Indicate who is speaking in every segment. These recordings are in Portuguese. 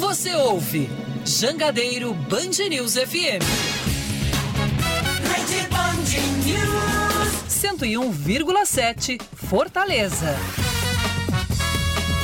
Speaker 1: Você ouve Jangadeiro Band News FM. Rede Band News. 101,7 Fortaleza.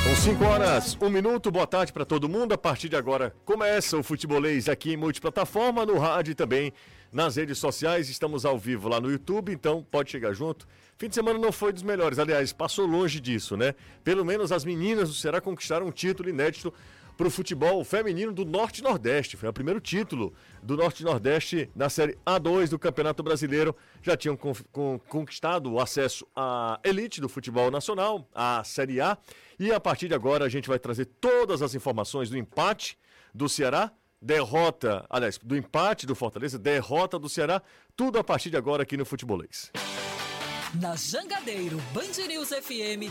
Speaker 2: São 5 horas, 1 um minuto, boa tarde para todo mundo. A partir de agora começa o futebolês aqui em multiplataforma, no rádio e também nas redes sociais. Estamos ao vivo lá no YouTube, então pode chegar junto. Fim de semana não foi dos melhores, aliás, passou longe disso, né? Pelo menos as meninas do Ceará conquistaram um título inédito para o futebol feminino do Norte Nordeste. Foi o primeiro título do Norte Nordeste na Série A2 do Campeonato Brasileiro. Já tinham con con conquistado o acesso à elite do futebol nacional, a Série A. E a partir de agora a gente vai trazer todas as informações do empate do Ceará derrota, aliás, do empate do Fortaleza, derrota do Ceará, tudo a partir de agora aqui no Futebolês.
Speaker 1: Na Jangadeiro Band News FM,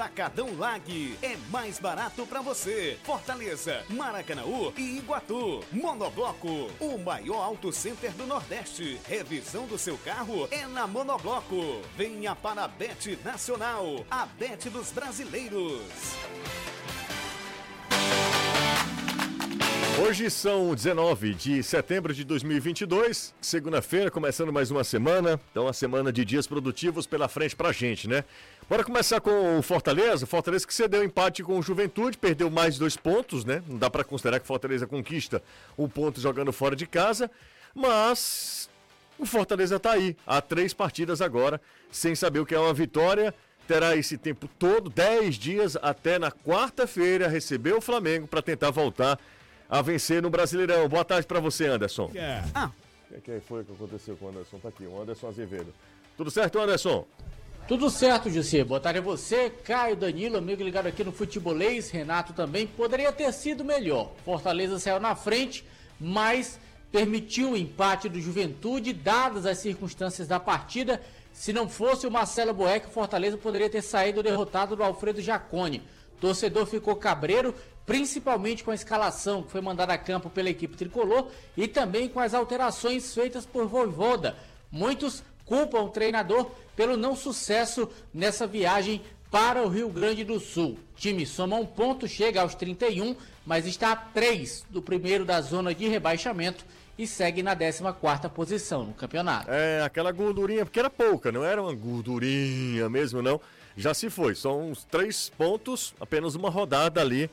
Speaker 3: Atacadão Lag é mais barato para você. Fortaleza, Maracanaú e Iguatu. Monobloco, o maior auto center do Nordeste. Revisão do seu carro é na Monobloco. Venha para a Bet Nacional, a Bet dos brasileiros.
Speaker 2: Hoje são 19 de setembro de 2022, segunda-feira, começando mais uma semana. Então, uma semana de dias produtivos pela frente pra gente, né? Bora começar com o Fortaleza. Fortaleza que cedeu empate com o Juventude, perdeu mais dois pontos, né? Não dá para considerar que Fortaleza conquista um ponto jogando fora de casa, mas o Fortaleza tá aí, há três partidas agora, sem saber o que é uma vitória. Terá esse tempo todo, 10 dias até na quarta-feira, receber o Flamengo para tentar voltar a vencer no Brasileirão. Boa tarde para você, Anderson.
Speaker 4: É.
Speaker 2: Ah. O que foi que aconteceu com o Anderson? Tá aqui, o Anderson Azevedo. Tudo certo, Anderson?
Speaker 4: Tudo certo, José. Boa tarde a você, Caio, Danilo, amigo ligado aqui no Futebolês, Renato também. Poderia ter sido melhor. Fortaleza saiu na frente, mas permitiu o empate do Juventude, dadas as circunstâncias da partida. Se não fosse o Marcelo Boeck, o Fortaleza poderia ter saído derrotado do Alfredo Jacone. Torcedor ficou cabreiro, principalmente com a escalação que foi mandada a campo pela equipe tricolor e também com as alterações feitas por Voivoda. Muitos culpam o treinador pelo não sucesso nessa viagem para o Rio Grande do Sul. O time soma um ponto, chega aos 31, mas está a 3 do primeiro da zona de rebaixamento e segue na 14 posição no campeonato.
Speaker 2: É, aquela gordurinha, porque era pouca, não era uma gordurinha mesmo, não. Já se foi, são uns três pontos, apenas uma rodada ali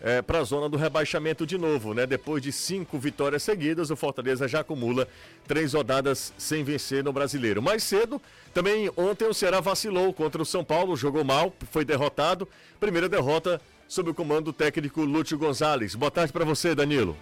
Speaker 2: é, para a zona do rebaixamento de novo, né? Depois de cinco vitórias seguidas, o Fortaleza já acumula três rodadas sem vencer no Brasileiro. Mais cedo, também ontem o Ceará vacilou contra o São Paulo, jogou mal, foi derrotado. Primeira derrota sob o comando do técnico Lúcio Gonzalez. Boa tarde para você, Danilo.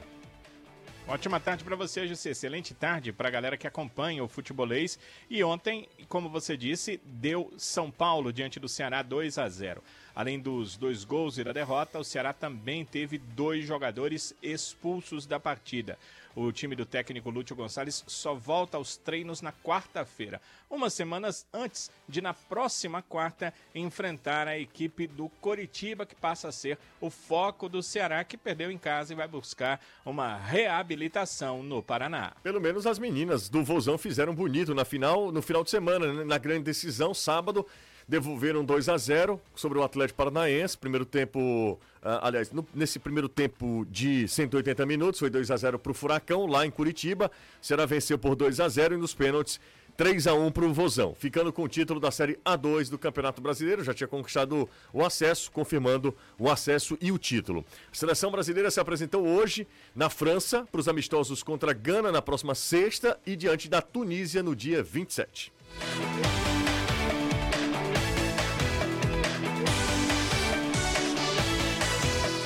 Speaker 5: Ótima tarde para você, José. Excelente tarde para a galera que acompanha o futebolês. E ontem, como você disse, deu São Paulo diante do Ceará 2 a 0. Além dos dois gols e da derrota, o Ceará também teve dois jogadores expulsos da partida. O time do técnico Lúcio Gonçalves só volta aos treinos na quarta-feira, umas semanas antes de, na próxima quarta, enfrentar a equipe do Coritiba, que passa a ser o foco do Ceará, que perdeu em casa e vai buscar uma reabilitação no Paraná.
Speaker 2: Pelo menos as meninas do Vozão fizeram bonito na final, no final de semana, né? na grande decisão, sábado devolveram 2 a 0 sobre o Atlético Paranaense. Primeiro tempo, uh, aliás, no, nesse primeiro tempo de 180 minutos, foi 2 a 0 para o Furacão, lá em Curitiba. O Ceará venceu por 2 a 0 e nos pênaltis 3 a 1 para o Vozão, ficando com o título da Série A2 do Campeonato Brasileiro. Já tinha conquistado o acesso, confirmando o acesso e o título. A seleção brasileira se apresentou hoje na França para os amistosos contra Gana na próxima sexta e diante da Tunísia no dia 27.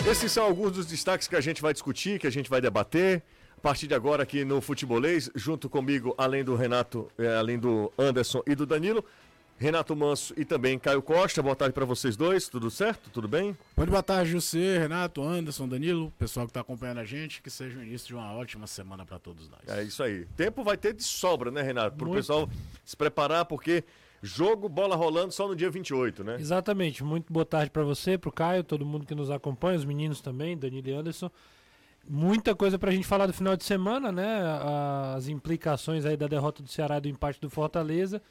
Speaker 2: Esses são alguns dos destaques que a gente vai discutir, que a gente vai debater. A partir de agora aqui no Futebolês, junto comigo, além do Renato, eh, além do Anderson e do Danilo, Renato Manso e também Caio Costa. Boa tarde para vocês dois. Tudo certo? Tudo bem?
Speaker 6: Muito boa tarde, José, Renato, Anderson, Danilo, pessoal que está acompanhando a gente. Que seja o início de uma ótima semana para todos nós.
Speaker 2: É isso aí. Tempo vai ter de sobra, né, Renato? Para o pessoal se preparar, porque jogo, bola rolando só no dia 28, né?
Speaker 7: Exatamente. Muito boa tarde para você, para o Caio, todo mundo que nos acompanha, os meninos também, Danilo e Anderson. Muita coisa para a gente falar do final de semana, né? As implicações aí da derrota do Ceará e do empate do Fortaleza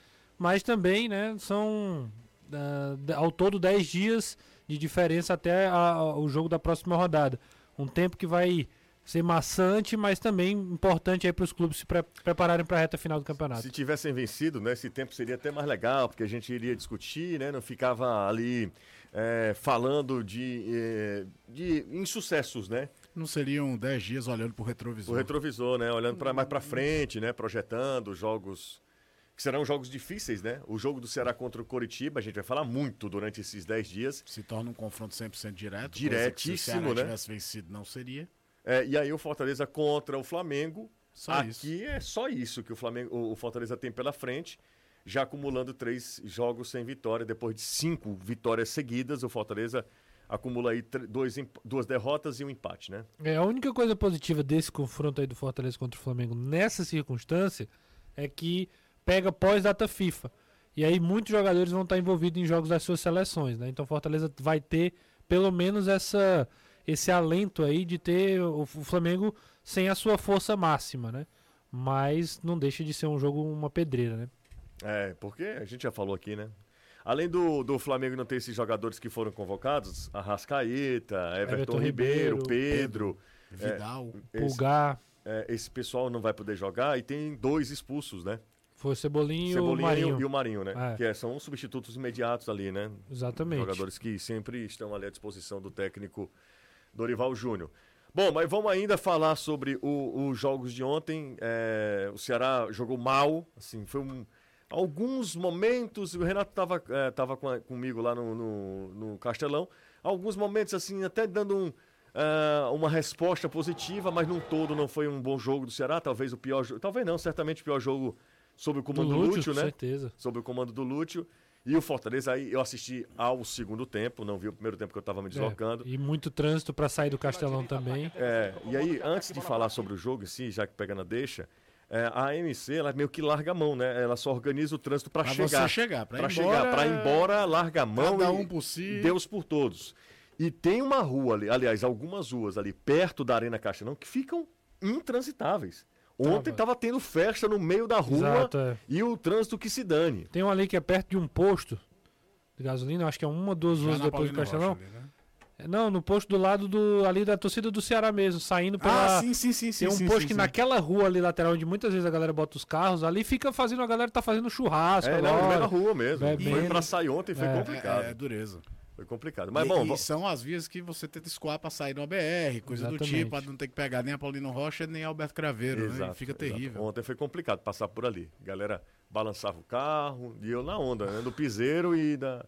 Speaker 7: mas também, né, são uh, ao todo 10 dias de diferença até a, a, o jogo da próxima rodada. Um tempo que vai ser maçante, mas também importante aí para os clubes se pre prepararem para a reta final do campeonato.
Speaker 2: Se tivessem vencido, né, esse tempo seria até mais legal, porque a gente iria discutir, né, não ficava ali é, falando de, é, de insucessos, né?
Speaker 6: Não seriam 10 dias olhando para o retrovisor.
Speaker 2: O retrovisor, né, olhando para mais para frente, né, projetando jogos que serão jogos difíceis, né? O jogo do Ceará contra o Coritiba, a gente vai falar muito durante esses 10 dias.
Speaker 6: Se torna um confronto 100% direto.
Speaker 2: Diretíssimo, se o Ceará né?
Speaker 6: tivesse vencido, não seria.
Speaker 2: É, e aí o Fortaleza contra o Flamengo.
Speaker 6: Só
Speaker 2: Aqui
Speaker 6: isso.
Speaker 2: é só isso que o, Flamengo, o Fortaleza tem pela frente. Já acumulando três jogos sem vitória. Depois de cinco vitórias seguidas, o Fortaleza acumula aí dois, duas derrotas e um empate, né?
Speaker 7: É, a única coisa positiva desse confronto aí do Fortaleza contra o Flamengo nessa circunstância é que pega pós-data FIFA. E aí muitos jogadores vão estar envolvidos em jogos das suas seleções, né? Então Fortaleza vai ter pelo menos essa esse alento aí de ter o, Flamengo sem a sua força máxima, né? Mas não deixa de ser um jogo uma pedreira, né?
Speaker 2: É, porque a gente já falou aqui, né? Além do, do Flamengo não ter esses jogadores que foram convocados, Arrascaeta, Everton, Everton Ribeiro, Ribeiro, Pedro,
Speaker 6: Pedro Vidal,
Speaker 7: é, Pulgar.
Speaker 2: Esse, é, esse pessoal não vai poder jogar e tem dois expulsos, né?
Speaker 7: Foi o Cebolinha,
Speaker 2: Cebolinha
Speaker 7: o Marinho.
Speaker 2: E o Marinho, né? É. Que é, são substitutos imediatos ali, né?
Speaker 7: Exatamente.
Speaker 2: Jogadores que sempre estão ali à disposição do técnico Dorival Júnior. Bom, mas vamos ainda falar sobre os jogos de ontem. É, o Ceará jogou mal, assim, foi um, alguns momentos. O Renato estava é, tava com, comigo lá no, no, no, Castelão. Alguns momentos, assim, até dando um, uh, uma resposta positiva, mas num todo não foi um bom jogo do Ceará. Talvez o pior talvez não, certamente o pior jogo sob o comando do, Lúcio, Lúcio né?
Speaker 7: certeza.
Speaker 2: Sob o comando do Lúcio. E o Fortaleza, aí eu assisti ao segundo tempo, não vi o primeiro tempo que eu estava me é, deslocando.
Speaker 7: É, e muito trânsito para sair do Castelão também.
Speaker 2: É, e aí, antes de falar sobre o jogo em si, já que pega na deixa, é, a AMC, ela meio que larga a mão, né? Ela só organiza o trânsito para chegar.
Speaker 6: Pra chegar,
Speaker 2: para chegar. Para ir embora, larga a mão.
Speaker 6: Cada um por si.
Speaker 2: Deus por todos. E tem uma rua ali, aliás, algumas ruas ali perto da Arena Castelão que ficam intransitáveis. Ontem estava tendo festa no meio da rua
Speaker 7: Exato, é.
Speaker 2: e o trânsito que se dane.
Speaker 7: Tem um ali que é perto de um posto de gasolina, acho que é uma, duas ruas depois do Castelão. Ali, né? É, não, no posto do lado do ali da torcida do Ceará mesmo, saindo pela.
Speaker 6: Ah, sim, sim, sim.
Speaker 7: Tem um
Speaker 6: sim,
Speaker 7: posto
Speaker 6: sim,
Speaker 7: que
Speaker 6: sim.
Speaker 7: naquela rua ali lateral, onde muitas vezes a galera bota os carros, ali fica fazendo, a galera tá fazendo churrasco.
Speaker 2: É, não, da rua mesmo.
Speaker 7: Bebendo.
Speaker 2: Foi pra sair ontem, foi
Speaker 7: É.
Speaker 2: complicado.
Speaker 6: É, é dureza.
Speaker 2: Foi complicado. Mas
Speaker 6: e,
Speaker 2: bom,
Speaker 6: e são as vias que você tenta escoar pra sair no BR, coisa do
Speaker 7: Exatamente.
Speaker 6: tipo, pra não ter que pegar nem a Paulino Rocha nem a Alberto Craveiro, né?
Speaker 2: Exato,
Speaker 6: E Fica
Speaker 2: exato.
Speaker 6: terrível.
Speaker 2: Ontem foi complicado passar por ali. A galera balançava o carro e eu na onda, né? Do piseiro e da.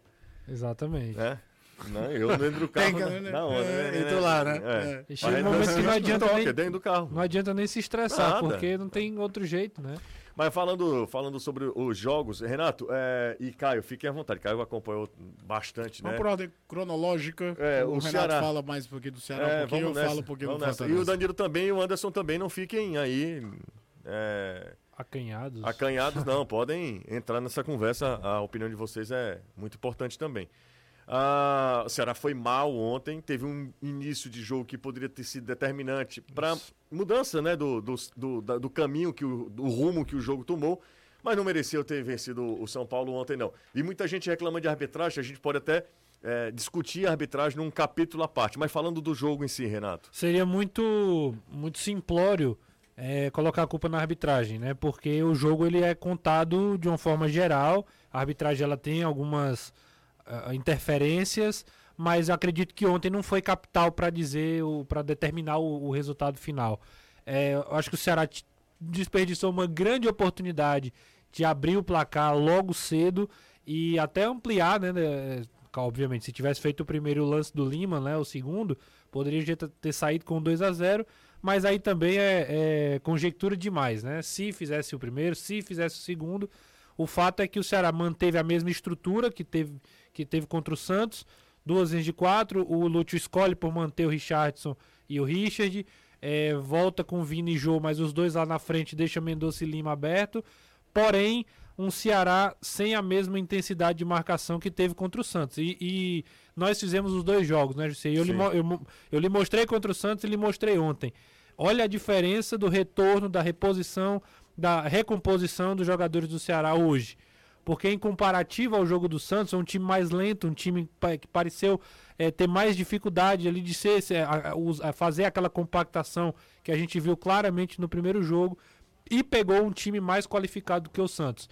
Speaker 7: Exatamente.
Speaker 2: Né? Não, eu dentro do carro.
Speaker 6: Tem,
Speaker 2: na,
Speaker 6: né?
Speaker 2: na onda.
Speaker 6: É,
Speaker 2: né?
Speaker 6: e tu lá, né?
Speaker 2: É.
Speaker 7: E chega um
Speaker 2: Mas
Speaker 7: momento que não adianta nem-
Speaker 2: dentro do carro.
Speaker 7: Não adianta nem se estressar,
Speaker 2: Nada.
Speaker 7: porque não tem outro jeito, né?
Speaker 2: Mas falando, falando sobre os jogos, Renato é, e Caio, fiquem à vontade. Caio acompanhou bastante, né?
Speaker 6: Por ordem cronológica.
Speaker 2: É,
Speaker 6: o,
Speaker 2: o
Speaker 6: Renato
Speaker 2: Ceará.
Speaker 6: fala mais um pouquinho do Ceará,
Speaker 2: É,
Speaker 6: um pouquinho, eu
Speaker 2: nessa,
Speaker 6: falo um pouquinho
Speaker 2: vamos
Speaker 6: do
Speaker 2: nessa. E
Speaker 6: Fortaleza.
Speaker 2: o Danilo também e o Anderson também não fiquem aí é,
Speaker 7: Acanhados.
Speaker 2: acanhados, não. Podem entrar nessa conversa. A opinião de vocês é muito importante também. Ah, o Ceará foi mal ontem, teve um início de jogo que poderia ter sido determinante para mudança né, do, do, do, do caminho, que o, do rumo que o jogo tomou, mas não mereceu ter vencido o São Paulo ontem, não. E muita gente reclama de arbitragem, a gente pode até eh, discutir a arbitragem num capítulo à parte, mas falando do jogo em si, Renato.
Speaker 7: Seria muito, muito simplório é, colocar a culpa na arbitragem, né? Porque o jogo ele é contado de uma forma geral. A arbitragem ela tem algumas ah, interferências, mas eu acredito que ontem não foi capital para dizer, para determinar o, o resultado final. É, eu acho que o Ceará desperdiçou uma grande oportunidade de abrir o placar logo cedo e até ampliar, né? né, Obviamente, se tivesse feito o primeiro lance do Lima, né? O segundo, poderia ter saído com 2 a 0 mas aí também é, é conjectura demais, né? Se fizesse o primeiro, se fizesse o segundo, O fato é que o Ceará manteve a mesma estrutura que teve, que teve contra o Santos, duas vezes de quatro. O Lúcio escolhe por manter o Richardson e o Richard. É, volta com Vini e Jô, mas os dois lá na frente deixa Mendonça e Lima aberto. Porém, um Ceará sem a mesma intensidade de marcação que teve contra o Santos. E, e nós fizemos os dois jogos, né, José? Eu, lhe, eu, eu lhe mostrei contra o Santos e lhe mostrei ontem. Olha a diferença do retorno, da reposição, da recomposição dos jogadores do Ceará hoje. Porque em comparativo ao jogo do Santos, é um time mais lento, um time que pareceu é, ter mais dificuldade ali de ser, a, a, a fazer aquela compactação que a gente viu claramente no primeiro jogo e pegou um time mais qualificado do que o Santos.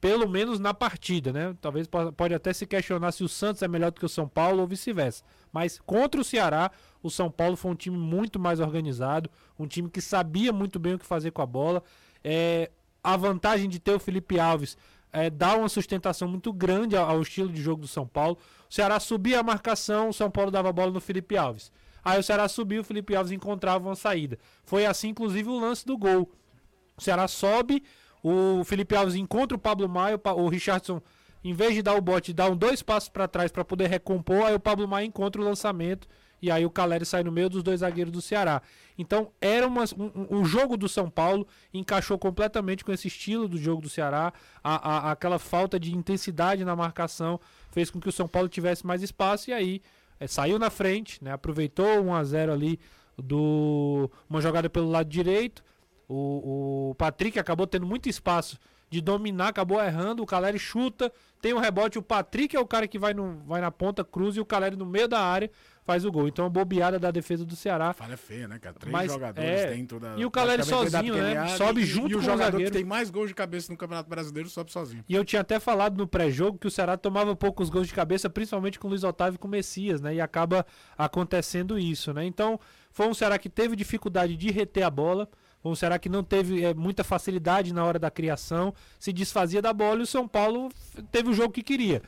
Speaker 7: Pelo menos na partida, né? Talvez pode até se questionar se o Santos é melhor do que o São Paulo ou vice-versa. Mas contra o Ceará, o São Paulo foi um time muito mais organizado, um time que sabia muito bem o que fazer com a bola. É, a vantagem de ter o Felipe Alves é, dá uma sustentação muito grande ao, ao, estilo de jogo do São Paulo. O Ceará subia a marcação, o São Paulo dava a bola no Felipe Alves. Aí o Ceará subiu, o Felipe Alves encontrava uma saída. Foi assim, inclusive, o lance do gol. O Ceará sobe, o Felipe Alves encontra o Pablo Maia, o Richardson, em vez de dar o bote, dá um dois passos para trás para poder recompor, aí o Pablo Maia encontra o lançamento e aí o Caleri sai no meio dos dois zagueiros do Ceará. Então, era uma, um, o jogo do São Paulo encaixou completamente com esse estilo do jogo do Ceará. A, a, aquela falta de intensidade na marcação fez com que o São Paulo tivesse mais espaço e aí é, saiu na frente, né, aproveitou 1 a 0 ali do uma jogada pelo lado direito, o, o Patrick acabou tendo muito espaço de dominar, acabou errando. O Caleri chuta, tem um rebote. O Patrick é o cara que vai, no, vai na ponta, cruz e o Caleri no meio da área faz o gol. Então, a bobeada da defesa do Ceará.
Speaker 6: Falha feia, né, cara? Três
Speaker 7: Mas,
Speaker 6: jogadores
Speaker 7: é,
Speaker 6: dentro da.
Speaker 7: E o Caleri sozinho, né? Sobe
Speaker 6: e,
Speaker 7: junto
Speaker 6: e o
Speaker 7: com
Speaker 6: jogador
Speaker 7: o zagueiro.
Speaker 6: que tem mais gols de cabeça no Campeonato Brasileiro sobe sozinho.
Speaker 7: E eu tinha até falado no pré-jogo que o Ceará tomava poucos gols de cabeça, principalmente com o Luiz Otávio e com o Messias, né? E acaba acontecendo isso, né? Então, foi um Ceará que teve dificuldade de reter a bola. Ou será que não teve é, muita facilidade na hora da criação, se desfazia da bola e o São Paulo teve o jogo que queria.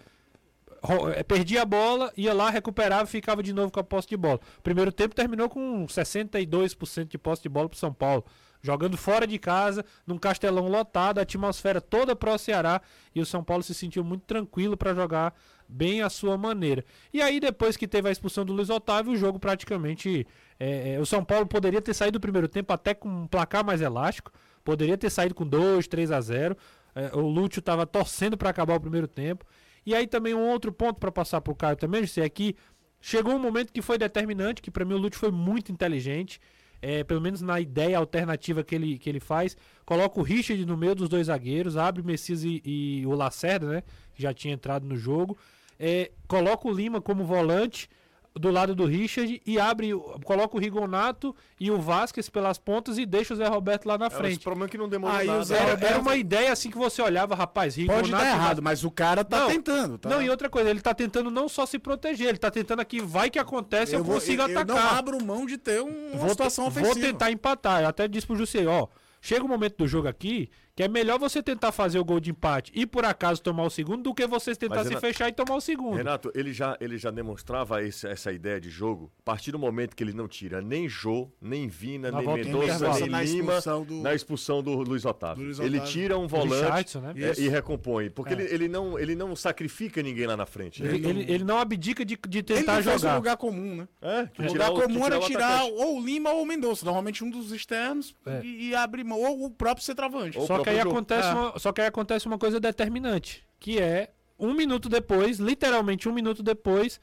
Speaker 7: É, perdia a bola, ia lá, recuperava e ficava de novo com a posse de bola. Primeiro tempo terminou com 62% de posse de bola para o São Paulo. Jogando fora de casa, num castelão lotado, a atmosfera toda para o Ceará e o São Paulo se sentiu muito tranquilo para jogar bem a sua maneira. E aí, depois que teve a expulsão do Luiz Otávio, o jogo praticamente é, é, o São Paulo poderia ter saído do primeiro tempo até com um placar mais elástico, poderia ter saído com 2, 3 a 0. É, o Lúcio estava torcendo para acabar o primeiro tempo. E aí também um outro ponto para passar para o Caio também, é que chegou um momento que foi determinante, que para mim o Lúcio foi muito inteligente, é, pelo menos na ideia alternativa que ele, que ele faz. Coloca o Richard no meio dos dois zagueiros, abre o Messias e, e o Lacerda, né, que já tinha entrado no jogo. É, coloca o Lima como volante, do lado do Richard e abre, coloca o Rigonato e o Vasquez pelas pontas e deixa o Zé Roberto lá na frente.
Speaker 2: O problema é que não demorou
Speaker 7: Aí,
Speaker 2: nada.
Speaker 7: Era, Roberto... era, uma ideia assim que você olhava, rapaz,
Speaker 6: Rigonato... Pode dar errado, mas o cara tá
Speaker 7: não,
Speaker 6: tentando. Tá?
Speaker 7: Não, e outra coisa, ele tá tentando não só se proteger, ele tá tentando aqui, vai que acontece, eu, eu consigo atacar. Eu
Speaker 6: não abro mão de ter um, uma
Speaker 7: vou,
Speaker 6: situação ofensiva.
Speaker 7: Vou tentar empatar, eu até disse pro José, ó, chega o um momento do jogo aqui que é melhor você tentar fazer o gol de empate e por acaso tomar o segundo do que você tentar Mas, se Renato, fechar e tomar o segundo.
Speaker 2: Renato, ele já, ele já demonstrava esse, essa ideia de jogo a partir do momento que ele não tira nem Jô, nem Vina, na nem Mendonça, nem na Lima expulsão do... na expulsão do Luiz Otávio. Luiz Otávio. Ele tira um volante né? é, e recompõe. Porque é. ele, ele, não, ele não sacrifica ninguém lá na frente.
Speaker 7: Ele, ele, ele não abdica de, de tentar
Speaker 6: ele
Speaker 7: jogar. Ele
Speaker 6: um lugar comum, né? É, o lugar comum era tirar ou Lima ou o Mendonça. Normalmente um dos externos é. e, e abrir mão. Ou o próprio centroavante.
Speaker 7: Só que aí acontece uma só que aí acontece uma coisa determinante, que é um minuto depois, literalmente um minuto depois,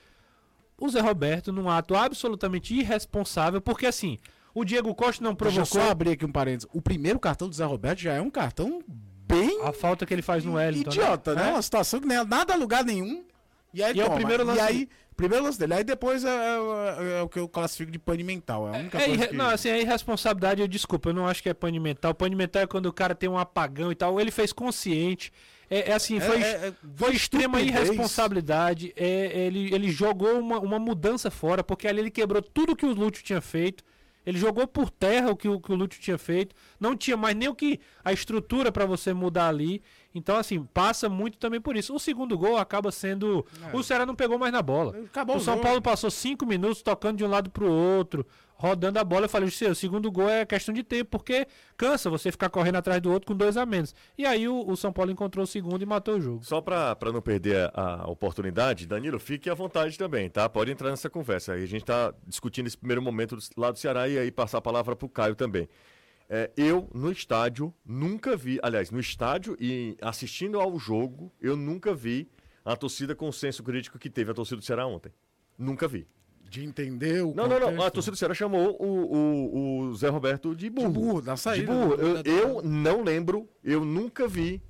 Speaker 7: o Zé Roberto, num ato absolutamente irresponsável, porque assim, o Diego Costa não provocou. Deixa
Speaker 6: eu só abrir aqui um parênteses. O primeiro cartão do Zé Roberto já é um cartão bem.
Speaker 7: A falta que ele faz no Wellington.
Speaker 6: Né? Idiota, né? né? Uma situação que nem nada a lugar nenhum. E aí,
Speaker 7: e é o primeiro lance.
Speaker 6: E aí, primeiro lance dele. Aí depois é, é, é, o que eu classifico de pane mental. É a única
Speaker 7: é,
Speaker 6: coisa que...
Speaker 7: Não, assim, é irresponsabilidade, eu desculpa, eu não acho que é pane mental. Pane mental é quando o cara tem um apagão e tal. Ele fez consciente. É, é assim, é, foi, é, foi extrema irresponsabilidade. ele, ele jogou uma, uma mudança fora, porque ali ele quebrou tudo que o Lúcio tinha feito. Ele jogou por terra o que o, que o Lúcio tinha feito. Não tinha mais nem o que a estrutura para você mudar ali. Então, assim, passa muito também por isso. O segundo gol acaba sendo. É. O Ceará não pegou mais na bola. Acabou o São Paulo passou cinco minutos tocando de um lado para o outro. Rodando a bola. Eu falei, o segundo gol é questão de tempo, porque cansa você ficar correndo atrás do outro com dois a menos. E aí o, o São Paulo encontrou o segundo e matou o jogo.
Speaker 2: Só para não perder a, a, oportunidade, Danilo, fique à vontade também, tá? Pode entrar nessa conversa. Aí a gente está discutindo esse primeiro momento lá do Ceará e aí passar a palavra para o Caio também. É, eu, no estádio, nunca vi, aliás, no estádio e assistindo ao jogo, eu nunca vi a torcida com o senso crítico que teve a torcida do Ceará ontem. Nunca vi.
Speaker 6: De entender o.
Speaker 2: Não, contexto. não, não. A torcida do Ceará chamou o, o, o Zé Roberto de burro. De burro,
Speaker 6: na saída.
Speaker 2: De burro. Eu, eu não lembro, eu nunca vi,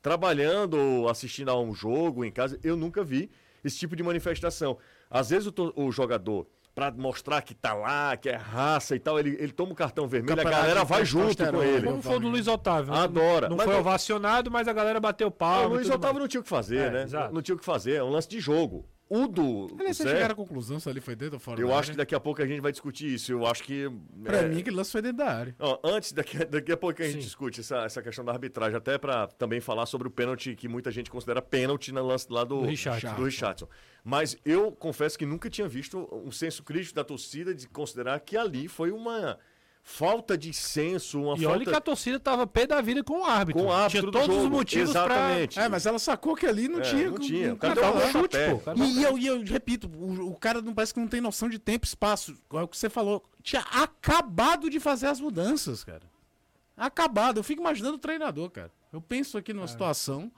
Speaker 2: trabalhando ou assistindo a um jogo em casa, eu nunca vi esse tipo de manifestação. Às vezes o, o jogador para mostrar que tá lá, que é raça e tal, ele, ele toma o cartão vermelho, a galera vai junto com ele.
Speaker 7: Como foi o do Luiz Otávio.
Speaker 2: Adora.
Speaker 7: Não, não foi ovacionado, mas a galera bateu pau.
Speaker 2: O Luiz Otávio mais. não tinha o que fazer, é, né? Exato. Não tinha o que fazer, é um lance de jogo. O do.
Speaker 6: Aliás, vocês chegaram à conclusão se ali foi dentro ou fora
Speaker 2: Eu acho que daqui a pouco a gente vai discutir isso. Eu acho que.
Speaker 6: Pra é... mim, aquele lance foi dentro da área.
Speaker 2: Antes, daqui, daqui a pouco a gente Sim. discute essa, essa questão da arbitragem, até para também falar sobre o pênalti que muita gente considera pênalti no lance lá do, do. Do Richardson. Mas eu confesso que nunca tinha visto um senso crítico da torcida de considerar que ali foi uma falta de senso, uma
Speaker 7: e
Speaker 2: falta...
Speaker 7: olha que a torcida tava pé da vida com o árbitro.
Speaker 2: Com o árbitro
Speaker 7: tinha todos os motivos
Speaker 2: Exatamente.
Speaker 6: Pra... É, mas ela sacou que ali não
Speaker 2: é,
Speaker 6: tinha.
Speaker 2: Não tinha.
Speaker 6: O cara, deu um chute, pô. E, e, eu, e eu repito, o, o, cara não parece que não tem noção de tempo e espaço. É o que você falou. Tinha acabado de fazer as mudanças, cara. Acabado. Eu fico imaginando o treinador, cara. Eu penso aqui numa é. situação...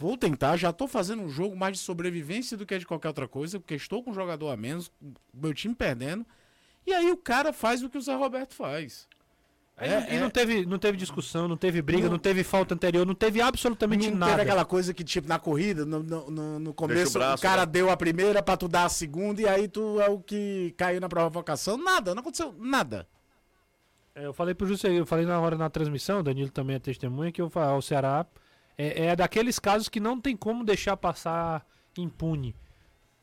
Speaker 6: Vou tentar, já estou fazendo um jogo mais de sobrevivência do que de qualquer outra coisa, porque estou com um jogador a menos, meu time perdendo. E aí o cara faz o que o Zé Roberto faz.
Speaker 7: É, e é... não, teve, não teve discussão, não teve briga, não, não teve falta anterior, não teve absolutamente não nada. Não teve
Speaker 6: aquela coisa que, tipo, na corrida, no, no, no começo, o, braço, o, cara né? deu a primeira pra tu dar a segunda e aí tu é o que caiu na provocação. Nada, não aconteceu nada.
Speaker 7: É, eu falei pro José, eu falei na hora na transmissão, o Danilo também é testemunha, que eu o Ceará é, é daqueles casos que não tem como deixar passar impune.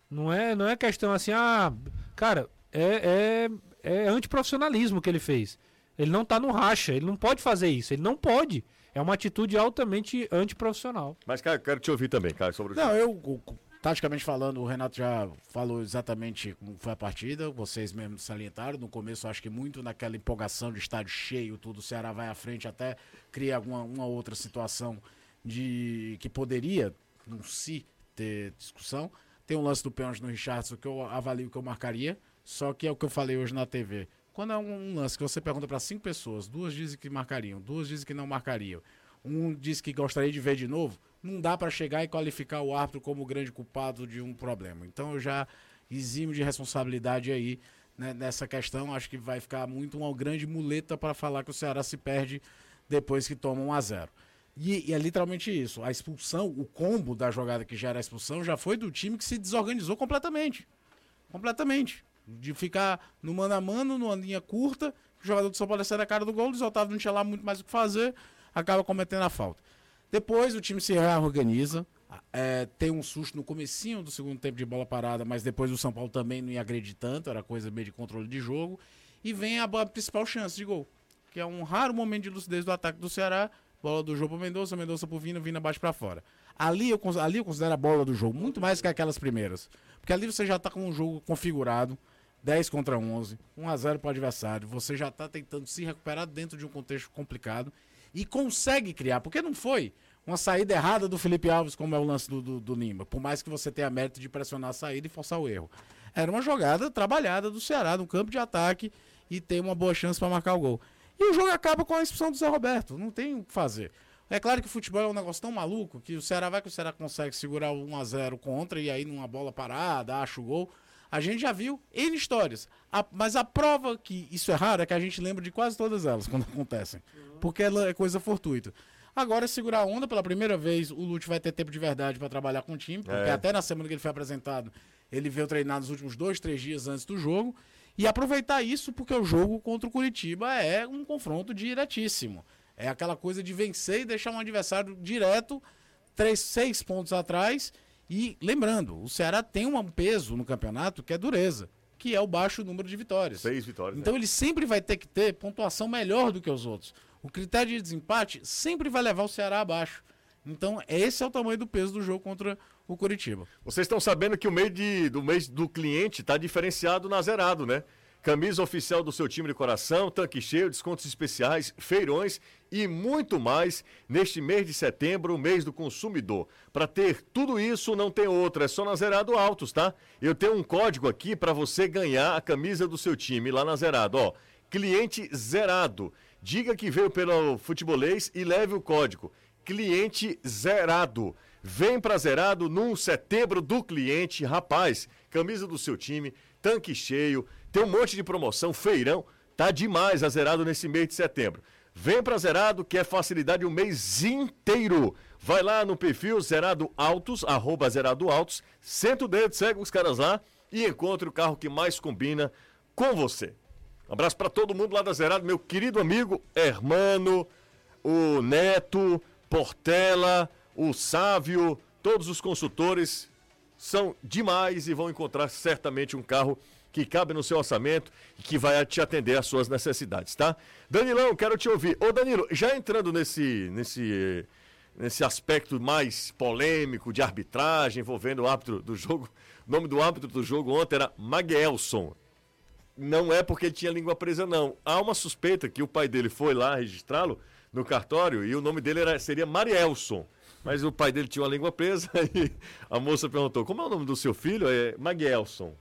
Speaker 7: Não é, não é questão assim, ah, cara, é, é, é antiprofissionalismo que ele fez. Ele não tá no racha, ele não pode fazer isso, ele não pode. É uma atitude altamente antiprofissional.
Speaker 2: Mas, cara, quero te ouvir também, cara, sobre
Speaker 6: Não, eu, taticamente falando, o Renato já falou exatamente como foi a partida, vocês mesmos salientaram. No começo, acho que muito naquela empolgação de estádio cheio, tudo, o Ceará vai à frente, até cria alguma uma outra situação de que poderia, não se ter discussão. Tem um lance do pênalti no Richardson que eu avalio que eu marcaria, só que é o que eu falei hoje na TV. Quando é um lance que você pergunta para cinco pessoas, duas dizem que marcariam, duas dizem que não marcariam, um diz que gostaria de ver de novo, não dá para chegar e qualificar o árbitro como o grande culpado de um problema. Então eu já eximo de responsabilidade aí né, nessa questão. Acho que vai ficar muito uma grande muleta para falar que o Ceará se perde depois que toma 1 a 0 e, e, é literalmente isso. A expulsão, o combo da jogada que já era a expulsão, já foi do time que se desorganizou completamente. Completamente. De ficar no mano a mano, numa linha curta, o jogador do São Paulo sai da cara do gol, o Otávio não tinha lá muito mais o que fazer, acaba cometendo a falta. Depois o time se reorganiza, é, tem um susto no comecinho do segundo tempo de bola parada, mas depois o São Paulo também não ia agredir tanto, era coisa meio de controle de jogo. E vem a, a principal chance de gol, que é um raro momento de lucidez do ataque do Ceará. Bola do jogo pro Mendonça, Mendonça pro Vina, Vina baixo para fora. Ali eu, ali eu considero a bola do jogo, muito mais que aquelas primeiras. Porque ali você já tá com um jogo configurado, 10 contra 11, 1 a 0 para o adversário. Você já está tentando se recuperar dentro de um contexto complicado e consegue criar, porque não foi uma saída errada do Felipe Alves, como é o lance do, do, do Lima, por mais que você tenha mérito de pressionar a saída e forçar o erro. Era uma jogada trabalhada do Ceará no campo de ataque e tem uma boa chance para marcar o gol. E o jogo acaba com a expulsão do Zé Roberto, não tem o que fazer. É claro que o futebol é um negócio tão maluco que o Ceará vai que o Ceará consegue segurar o 1 a 0 contra e aí numa bola parada, acha o gol. A gente já viu N histórias. A, mas a prova que isso é raro é que a gente lembra de quase todas elas quando acontecem. Porque ela é coisa fortuita. Agora, segurar a onda pela primeira vez, o Lute vai ter tempo de verdade para trabalhar com o time, porque é. até na semana que ele foi apresentado, ele veio treinar nos últimos dois, três dias antes do jogo. E aproveitar isso, porque o jogo contra o Curitiba é um confronto diretíssimo. É aquela coisa de vencer e deixar um adversário direto, três, seis pontos atrás e lembrando, o Ceará tem um peso no campeonato que é dureza, que é o baixo número de vitórias.
Speaker 2: Seis vitórias.
Speaker 6: Então
Speaker 2: né?
Speaker 6: ele sempre vai ter que ter pontuação melhor do que os outros. O critério de desempate sempre vai levar o Ceará abaixo. Então, esse é o tamanho do peso do jogo contra o Curitiba.
Speaker 2: Vocês estão sabendo que o mês, de, do mês do cliente está diferenciado na zerado, né? Camisa oficial do seu time de coração, tanque cheio, descontos especiais, feirões e muito mais neste mês de setembro, mês do consumidor. Para ter tudo isso, não tem outra, é só na Zerado Autos, tá? Eu tenho um código aqui para você ganhar a camisa do seu time lá na Zerado, ó. Cliente zerado. Diga que veio pelo futebolês e leve o código. Cliente zerado. Vem pra Zerado num setembro do cliente, rapaz. Camisa do seu time, tanque cheio, tem um monte de promoção, feirão. Tá demais a Zerado nesse mês de setembro. Vem pra Zerado, que é facilidade o mês inteiro. Vai lá no perfil Zerado Autos, arroba Zerado Autos, senta o dedo, segue os caras lá e encontre o carro que mais combina com você. Um abraço para todo mundo lá da Zerado, meu querido amigo Hermano, o Neto, Portela, o Sávio, todos os consultores são demais e vão encontrar certamente um carro que cabe no seu orçamento e que vai te atender às suas necessidades, tá? Danilão, quero te ouvir. Ô Danilo, já entrando nesse, nesse, nesse aspecto mais polêmico de arbitragem envolvendo o árbitro do jogo, o nome do árbitro do jogo ontem era Maguelson. Não é porque ele tinha língua presa, não. Há uma suspeita que o pai dele foi lá registrá-lo no cartório e o nome dele era, seria Marielson. Mas o pai dele tinha uma língua presa e a moça perguntou: como é o nome do seu filho? É Maguelson.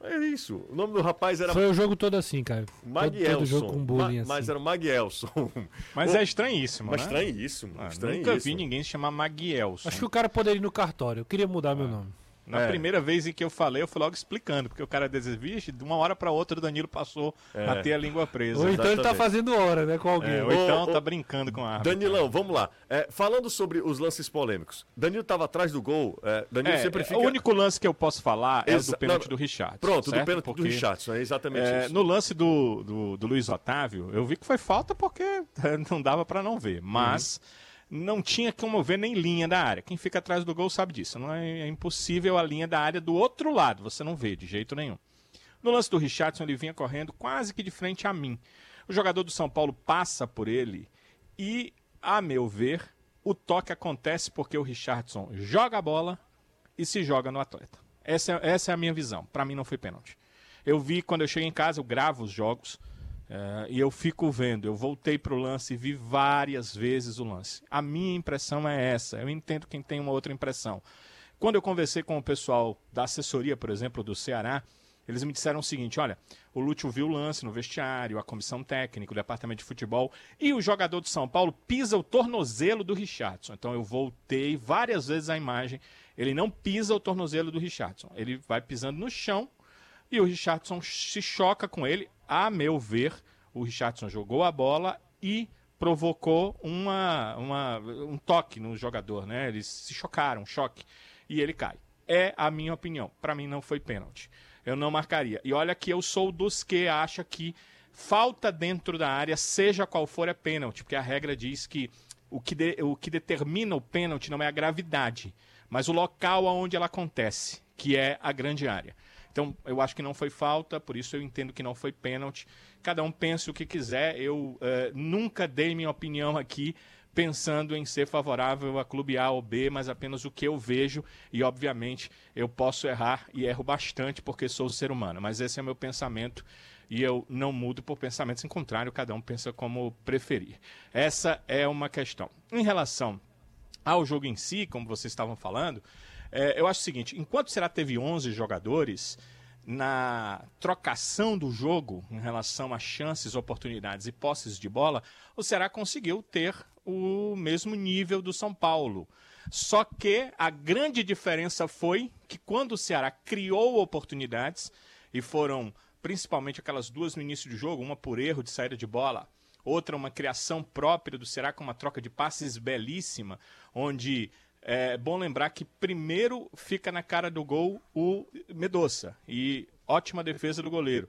Speaker 2: É isso. O nome do rapaz era.
Speaker 7: Foi o jogo todo assim, cara.
Speaker 2: Maguelson.
Speaker 7: Todo, todo jogo com bullying
Speaker 2: Ma
Speaker 7: assim.
Speaker 2: Mas era o Maguelson.
Speaker 5: Mas é estranhíssimo,
Speaker 2: Mas
Speaker 5: né?
Speaker 2: estranhíssimo.
Speaker 5: Ah,
Speaker 2: estranhíssimo.
Speaker 5: nunca vi ninguém se chamar Maguielson.
Speaker 7: Acho que o cara poderia ir no cartório. Eu queria mudar meu nome.
Speaker 5: Na
Speaker 2: É.
Speaker 5: primeira vez em que eu falei, eu fui logo explicando, porque o cara desviste, de uma hora pra outra o Danilo passou
Speaker 2: É.
Speaker 5: a ter a língua presa.
Speaker 7: Ou então ele tá fazendo hora, né, com alguém.
Speaker 5: É, ou
Speaker 2: Ô,
Speaker 5: então
Speaker 2: ô,
Speaker 5: tá brincando com a árbitra.
Speaker 2: Danilão, vamos lá. É, falando sobre os lances polêmicos. Danilo estava atrás do gol. É, Danilo
Speaker 5: É,
Speaker 2: sempre fica.
Speaker 5: O único lance que eu posso falar é o
Speaker 2: Exa-
Speaker 5: do pênalti
Speaker 2: não,
Speaker 5: do Richard.
Speaker 2: Pronto,
Speaker 5: certo?
Speaker 2: do pênalti do
Speaker 5: Porque,
Speaker 2: Richardson. É exatamente
Speaker 5: é,
Speaker 2: isso.
Speaker 5: no lance do, do, do Luiz Otávio, eu vi que foi falta porque não dava pra não ver. Mas não tinha como ver nem linha da área. Quem fica atrás do gol sabe disso. Não é, é impossível a linha da área do outro lado. Você não vê de jeito nenhum. No lance do Richardson, ele vinha correndo quase que de frente a mim. O jogador do São Paulo passa por ele e, a meu ver, o toque acontece porque o Richardson joga a bola e se joga no atleta. Essa é, essa é a minha visão. Para mim não foi pênalti. Eu vi quando eu chego em casa, eu gravo os jogos eh, e eu fico vendo. Eu voltei pro lance e vi várias vezes o lance. A minha impressão é essa. Eu entendo quem tem uma outra impressão. Quando eu conversei com o pessoal da assessoria, por exemplo, do Ceará, eles me disseram o seguinte: olha, o Lúcio viu o lance no vestiário, a comissão técnica, o departamento de futebol e o jogador de São Paulo pisa o tornozelo do Richardson. Então eu voltei várias vezes a imagem. Ele não pisa o tornozelo do Richardson. Ele vai pisando no chão e o Richardson se choca com ele. A meu ver, o Richardson jogou a bola e provocou uma, uma- um toque no jogador, né? Eles se chocaram, um choque, e ele cai. É a minha opinião. Para mim não foi pênalti. Eu não marcaria. E olha que eu sou dos que acha que falta dentro da área, seja qual for, é pênalti, porque a regra diz que o que, de- o que determina o pênalti não é a gravidade, mas o local aonde ela acontece, que é a grande área. Então, eu acho que não foi falta, por isso eu entendo que não foi pênalti. Cada um pense o que quiser. Eu eh, nunca dei minha opinião aqui pensando em ser favorável a clube A ou B, mas apenas o que eu vejo. E, obviamente, eu posso errar e erro bastante porque sou ser humano. Mas esse é o meu pensamento e eu não mudo por pensamentos em contrário, cada um pensa como preferir. Essa é uma questão. Em relação ao jogo em si, como vocês estavam falando, é, eu acho o seguinte: enquanto o Ceará teve 11 jogadores, na trocação do jogo em relação a chances, oportunidades e posses de bola, o Ceará conseguiu ter o mesmo nível do São Paulo. Só que a grande diferença foi que quando o Ceará criou oportunidades, e foram principalmente aquelas duas no início do jogo, uma por erro de saída de bola, outra uma criação própria do Ceará com uma troca de passes belíssima, onde é bom lembrar que primeiro fica na cara do gol o Medoça e ótima defesa do goleiro.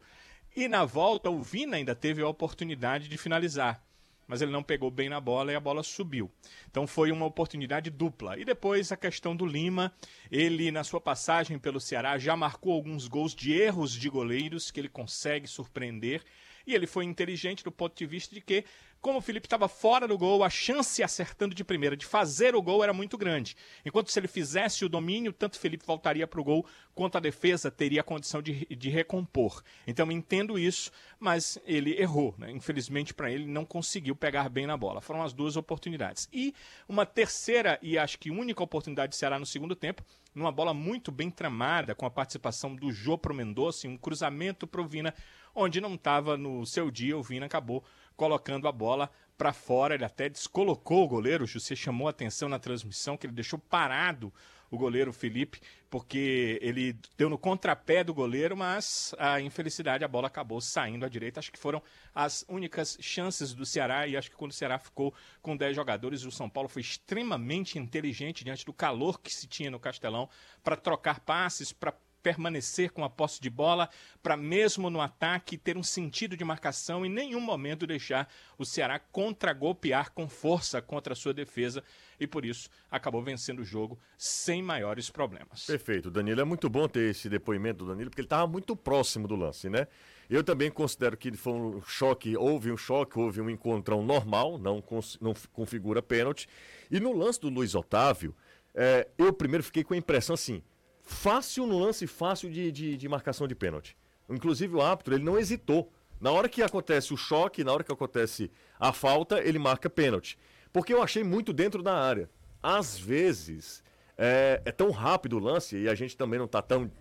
Speaker 5: E na volta o Vina ainda teve a oportunidade de finalizar. mas ele não pegou bem na bola e a bola subiu. Então foi uma oportunidade dupla. E depois a questão do Lima, ele na sua passagem pelo Ceará já marcou alguns gols de erros de goleiros que ele consegue surpreender. E ele foi inteligente do ponto de vista de que como o Felipe estava fora do gol, a chance acertando de primeira de fazer o gol era muito grande. Enquanto se ele fizesse o domínio, tanto Felipe voltaria para o gol, quanto a defesa teria a condição de, de recompor. Então entendo isso, mas ele errou. Né? Infelizmente para ele, não conseguiu pegar bem na bola. Foram as duas oportunidades. E uma terceira e acho que única oportunidade de Ceará no segundo tempo, numa bola muito bem tramada, com a participação do Jô pro Mendonça, um cruzamento pro Vina, onde não estava no seu dia, o Vina acabou colocando a bola para fora. Ele até descolocou o goleiro. O José chamou a atenção na transmissão que ele deixou parado o goleiro Felipe, porque ele deu no contrapé do goleiro, mas a infelicidade a bola acabou saindo à direita. Acho que foram as únicas chances do Ceará e acho que quando o Ceará ficou com 10 jogadores, o São Paulo foi extremamente inteligente diante do calor que se tinha no Castelão para trocar passes, para permanecer com a posse de bola, para mesmo no ataque ter um sentido de marcação e nenhum momento deixar o Ceará contragolpear com força contra a sua defesa e por isso acabou vencendo o jogo sem maiores problemas.
Speaker 2: Perfeito, Danilo. É muito bom ter esse depoimento do Danilo, porque ele estava muito próximo do lance, né? Eu também considero que foi um choque, houve um choque, houve um encontrão normal, não, não configura pênalti. E no lance do Luiz Otávio, é, eu primeiro fiquei com a impressão assim, fácil no lance fácil de, de, de, marcação de pênalti. Inclusive o árbitro, ele não hesitou. Na hora que acontece o choque, na hora que acontece a falta, ele marca pênalti. Porque eu achei muito dentro da área. Às vezes, é, é tão rápido o lance, e a gente também não está tão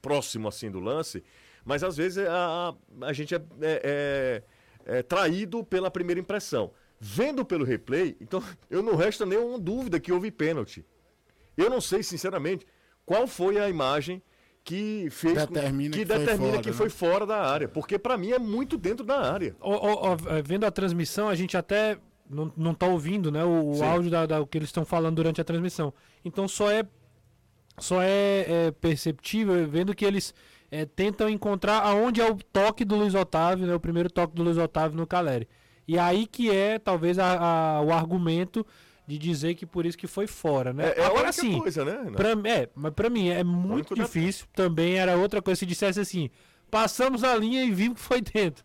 Speaker 2: próximo assim do lance, mas às vezes a, a, a gente é, é, é, é traído pela primeira impressão. Vendo pelo replay, então eu não resta nenhuma dúvida que houve pênalti. Eu não sei, sinceramente, qual foi a imagem que fez
Speaker 6: determina
Speaker 2: que,
Speaker 6: que,
Speaker 2: determina
Speaker 6: foi fora,
Speaker 2: que
Speaker 6: né?
Speaker 2: foi fora da área, porque para mim é muito dentro da área.
Speaker 7: vendo a transmissão, a gente até não, não tá ouvindo, né, o, o áudio da, da, que eles estão falando durante a transmissão. Então só é só é, é perceptível vendo que eles é, tentam encontrar aonde é o toque do Luiz Otávio, né, o primeiro toque do Luiz Otávio no Caleri. E aí que é talvez a, a, o argumento de dizer que por isso que foi fora, né?
Speaker 2: É, é Agora sim, coisa, né?
Speaker 7: Pra, é, mas para mim é muito difícil. Também era outra coisa se dissesse assim: passamos a linha e vimos que foi dentro.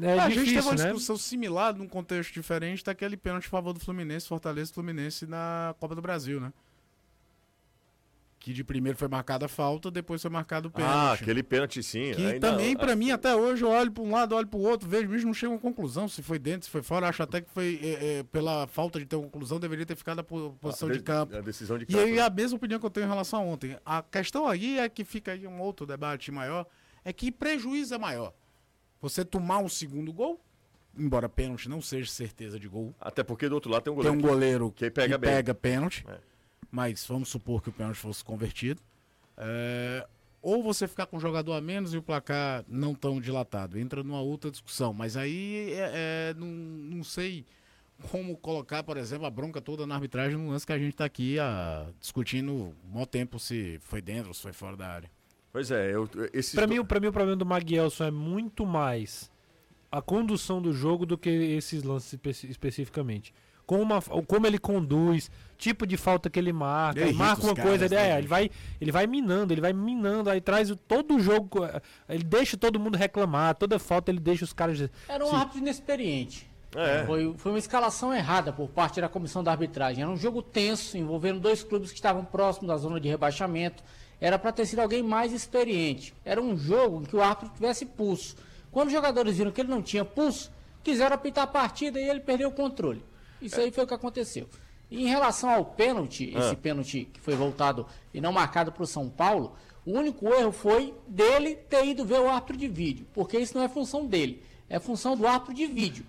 Speaker 6: É a difícil, gente teve uma né? discussão similar num contexto diferente daquele pênalti a favor do Fluminense, Fortaleza Fluminense na Copa do Brasil, né? Que de primeiro foi marcada a falta, depois foi marcado o pênalti.
Speaker 2: Ah, aquele pênalti sim.
Speaker 6: Que ainda... também, para mim, até hoje, eu olho para um lado, olho para o outro, vejo mesmo, não chego a uma conclusão se foi dentro, se foi fora. Acho até que foi, é, é, pela falta de ter uma conclusão, deveria ter ficado a posição a de, de campo.
Speaker 2: A decisão de
Speaker 6: campo. E aí, né? a mesma opinião que eu tenho em relação a ontem. A questão aí é que fica aí um outro debate maior, é que prejuízo é maior. Você tomar um segundo gol, embora pênalti não seja certeza de gol.
Speaker 2: Até porque do outro lado tem um goleiro,
Speaker 6: tem um goleiro que, que pega,
Speaker 2: que
Speaker 6: pega pênalti. É. Mas vamos supor que o pênalti fosse convertido. É, ou você ficar com um jogador a menos e o placar não tão dilatado. Entra numa outra discussão. Mas aí é, é, não, não sei como colocar, por exemplo, a bronca toda na arbitragem no lance que a gente está aqui a, discutindo um tempo se foi dentro ou se foi fora da área.
Speaker 2: Pois é, eu,
Speaker 7: esse para mim, para mim o problema do Maguielson é muito mais a condução do jogo do que esses lances espe especificamente. Como, a, como ele conduz, tipo de falta que ele marca, ele marca uma coisa, ele, é, né, ele, vai, ele vai minando, ele vai minando, aí traz o, todo o jogo, eh, ele deixa todo mundo reclamar, toda falta ele deixa os caras.
Speaker 4: Era um se... árbitro inexperiente. É. Foi, foi uma escalação errada por parte da comissão da arbitragem. Era um jogo tenso, envolvendo dois clubes que estavam próximos da zona de rebaixamento. Era para ter sido alguém mais experiente. Era um jogo em que o árbitro tivesse pulso. Quando os jogadores viram que ele não tinha pulso, quiseram apitar a partida e ele perdeu o controle. Isso aí foi o que aconteceu. E em relação ao pênalti, ah. esse pênalti que foi voltado e não marcado para o São Paulo, o único erro foi dele ter ido ver o árbitro de vídeo, porque isso não é função dele, é função do árbitro de vídeo.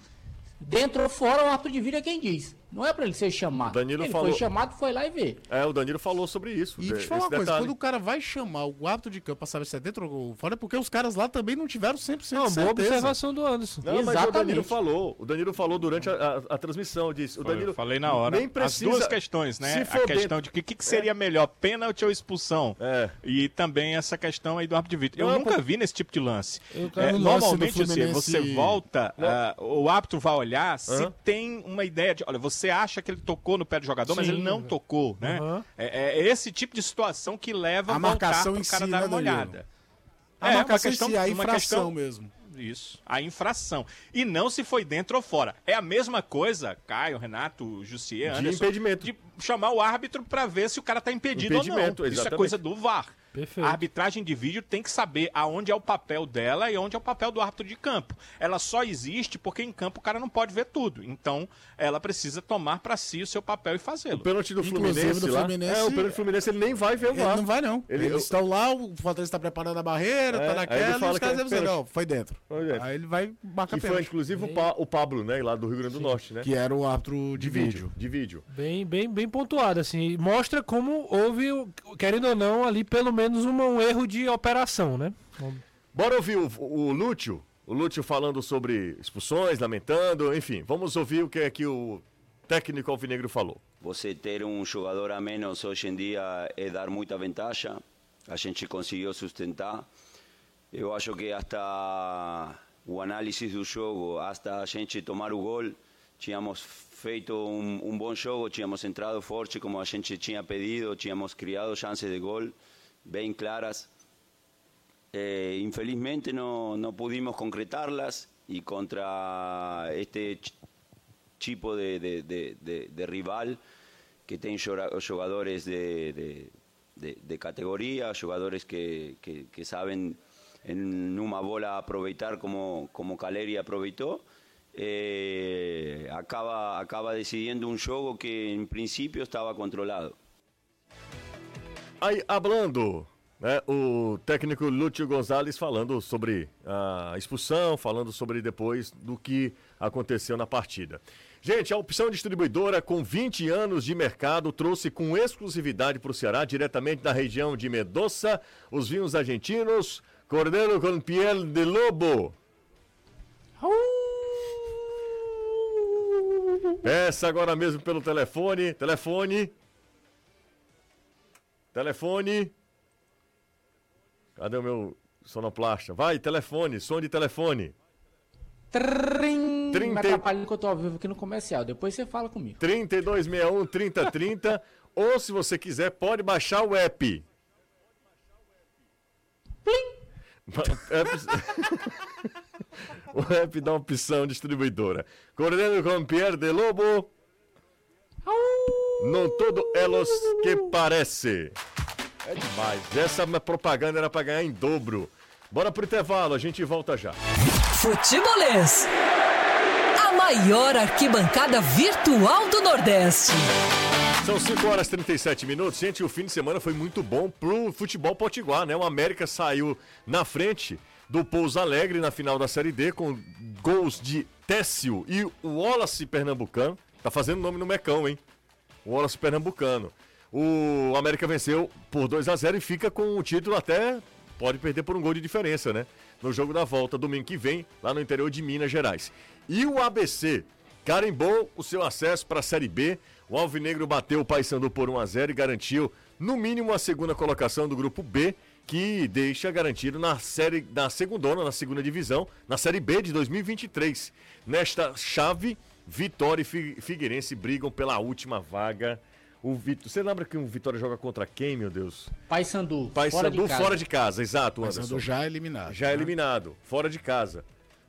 Speaker 4: Dentro ou fora, o árbitro de vídeo é quem diz. Não é pra ele ser chamado.
Speaker 2: O Danilo
Speaker 4: ele
Speaker 2: falou-
Speaker 4: foi chamado, foi lá e vê.
Speaker 2: É, o Danilo falou sobre isso.
Speaker 6: E
Speaker 2: de-
Speaker 6: deixa eu falar uma coisa,
Speaker 2: detalhe.
Speaker 6: quando o cara vai chamar o árbitro de campo pra saber se é dentro ou fora, é porque os caras lá também não tiveram 100%
Speaker 7: Não,
Speaker 6: de
Speaker 7: boa
Speaker 6: certeza.
Speaker 7: observação do Anderson.
Speaker 2: Não, mas o
Speaker 4: Exatamente.
Speaker 2: Danilo falou. O Danilo falou durante a, a- a transmissão. Disse, o Danilo
Speaker 5: eu falei na hora.
Speaker 2: Nem precisa,
Speaker 5: As duas questões, né?
Speaker 2: Se
Speaker 5: A questão
Speaker 2: dentro-
Speaker 5: de que, que, que seria melhor, pênalti ou expulsão.
Speaker 2: É.
Speaker 5: E também essa questão aí do árbitro de vídeo. Eu
Speaker 2: Não,
Speaker 5: nunca
Speaker 2: pô-
Speaker 5: vi nesse tipo de lance. É,
Speaker 6: lance
Speaker 5: normalmente, assim,
Speaker 6: Fluminense-
Speaker 5: você volta, ah, o árbitro vai olhar se tem uma ideia de. Olha, você acha que ele tocou no pé do jogador, mas
Speaker 7: Sim.
Speaker 5: ele não tocou, né?
Speaker 7: Aham.
Speaker 5: É, é esse tipo de situação que leva
Speaker 6: A marcação
Speaker 5: voltar
Speaker 6: em
Speaker 5: cara
Speaker 6: si,
Speaker 5: dar
Speaker 6: né,
Speaker 5: uma olhada.
Speaker 6: A
Speaker 5: É, uma
Speaker 6: marcação
Speaker 5: questão-
Speaker 6: em si, a
Speaker 5: uma
Speaker 6: infração
Speaker 5: questão-
Speaker 6: mesmo.
Speaker 5: Isso, a infração. E não se foi dentro ou fora. É a mesma coisa, Caio, Renato, Jussier,
Speaker 2: De
Speaker 5: Anderson,
Speaker 2: impedimento.
Speaker 5: de chamar o árbitro pra ver se o cara tá impedido ou
Speaker 2: Impedimento,
Speaker 5: não. Isso é
Speaker 2: exatamente.
Speaker 5: coisa do VAR.
Speaker 7: Perfeito.
Speaker 5: A arbitragem de vídeo tem que saber aonde é o papel dela e onde é o papel do árbitro de campo. Ela só existe porque em campo o cara não pode ver tudo. Então, ela precisa tomar pra si o seu papel e
Speaker 2: O
Speaker 5: fazê-lo.
Speaker 2: pênalti do
Speaker 6: Inclusive,
Speaker 2: Fluminense
Speaker 6: do
Speaker 2: lá.
Speaker 6: Fluminense-
Speaker 2: É, o pênalti do Fluminense ele nem vai ver o
Speaker 6: Ele
Speaker 2: VAR.
Speaker 6: não vai, não.
Speaker 2: Ele-
Speaker 6: Eles estão lá, o Fortaleza está preparando a barreira,
Speaker 2: É,
Speaker 6: tá naquela, e
Speaker 2: fala
Speaker 6: os
Speaker 2: que
Speaker 6: caras
Speaker 2: é
Speaker 6: devem dizer,
Speaker 2: pênalti.
Speaker 6: não, foi dentro.
Speaker 2: Foi dentro.
Speaker 6: Aí ele vai marcar
Speaker 2: Que foi
Speaker 6: pênalti.
Speaker 2: inclusive o, Pa- o Pablo, né? Lá do Rio Grande do Norte, né?
Speaker 6: Que era o árbitro de vídeo.
Speaker 2: De vídeo.
Speaker 7: Bem, bem, bem pontuado, assim. e Mostra como houve, o- querendo ou não, ali pelo menos uma- um erro de operação, né?
Speaker 2: Bora ouvir o, o Lúcio. O Lúcio falando sobre expulsões, lamentando, enfim. Vamos ouvir o que é que o técnico alvinegro falou.
Speaker 8: Você ter um jogador a menos hoje em dia é dar muita vantagem. A gente conseguiu sustentar. Eu acho que hasta o análise do jogo, hasta a gente tomar o gol, tínhamos feito um, um bom jogo, tínhamos entrado forte como a gente tinha pedido, tínhamos criado chances de gol bem claras. Eh, infelizmente no, no pudimos concretarlas y contra este tipo de, rival que tiene jugadores de, categoría, jugadores que saben en una bola aprovechar como, como Caleri aprovechó, eh, acaba, acaba decidiendo un juego que en principio estaba controlado.
Speaker 2: Aí, hablando, né, o técnico Lúcio Gonzalez falando sobre a expulsão, falando sobre depois do que aconteceu na partida. Gente, a opção distribuidora com 20 anos de mercado trouxe com exclusividade para o Ceará, diretamente da região de Mendoza, os vinhos argentinos Cordeiro com Piel de Lobo. Peça agora mesmo pelo telefone. Telefone. Telefone. Cadê o meu sonoplasta? Vai, telefone, som de telefone.
Speaker 4: Trim,
Speaker 2: Trinta e-
Speaker 4: Me atrapalhando que eu tô ao vivo aqui no comercial. Depois você fala comigo.
Speaker 2: 3261 3030. ou se você quiser, pode baixar o app. o app dá opção distribuidora. Cordeiro com Pierre de Lobo. Não todo elos que parece. É demais. Essa propaganda era pra ganhar em dobro. Bora pro intervalo, a gente volta já.
Speaker 1: Futebolês. A maior arquibancada virtual do Nordeste.
Speaker 2: São 5 horas e 37 minutos. Gente, o fim de semana foi muito bom pro futebol potiguar, né? O América saiu na frente do Pouso Alegre na final da Série D com gols de Técio e o Wallace Pernambucano. Tá fazendo nome no Mecão, hein? O Wallace Pernambucano. O América venceu por 2 a 0 e fica com o título até pode perder por um gol de diferença, né? No jogo da volta, domingo que vem, lá no interior de Minas Gerais. E o ABC carimbou o seu acesso para a Série B. O Alvinegro bateu o Paysandu por 1 a 0 e garantiu, no mínimo, a segunda colocação do grupo B, que deixa garantido na série na segundona, na segunda divisão, na Série B de 2023. Nesta chave, Vitória e Fi- Figueirense brigam pela última vaga. O Vit... Você lembra que o Vitória joga contra quem, meu Deus?
Speaker 4: Paysandu,
Speaker 2: Paysandu
Speaker 4: casa.
Speaker 2: fora de casa, exato, Anderson.
Speaker 6: já eliminado.
Speaker 2: Já
Speaker 6: né?
Speaker 2: eliminado, fora de casa.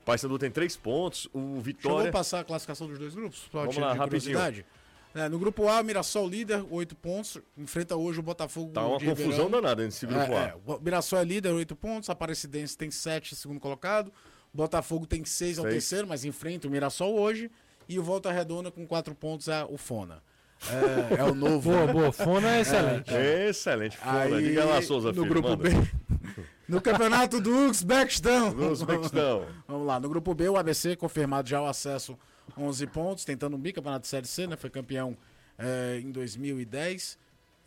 Speaker 2: Paysandu tem três pontos, o
Speaker 6: Deixa eu
Speaker 2: Vitória...
Speaker 6: passar a classificação dos dois grupos? Só
Speaker 2: Vamos lá,
Speaker 6: de
Speaker 2: rapidinho.
Speaker 6: curiosidade. É, no grupo A, Mirassol líder, 8 pontos. Enfrenta hoje o Botafogo
Speaker 2: Tá uma
Speaker 6: de
Speaker 2: confusão
Speaker 6: Ribeirão.
Speaker 2: danada nesse grupo
Speaker 6: É,
Speaker 2: A.
Speaker 6: é, o Mirassol é líder, 8 pontos. Aparecidense tem 7, segundo colocado. Botafogo tem 6 ao
Speaker 2: Seis.
Speaker 6: terceiro, mas enfrenta o Mirassol hoje. E o Volta Redonda com 4 pontos é o Fona. É, é o novo.
Speaker 7: Boa, boa. Fona é excelente.
Speaker 2: Excelente, foda.
Speaker 6: Aí,
Speaker 2: Diga lá, Souza
Speaker 6: no
Speaker 2: Filho,
Speaker 6: grupo
Speaker 2: manda.
Speaker 6: B. No campeonato do Uzbequistão.
Speaker 2: Do Uzbequistão.
Speaker 6: Vamos lá, no grupo B, o ABC confirmado já o acesso 11 pontos, tentando um bicampeonato de Série C, né? Foi campeão é, em 2010.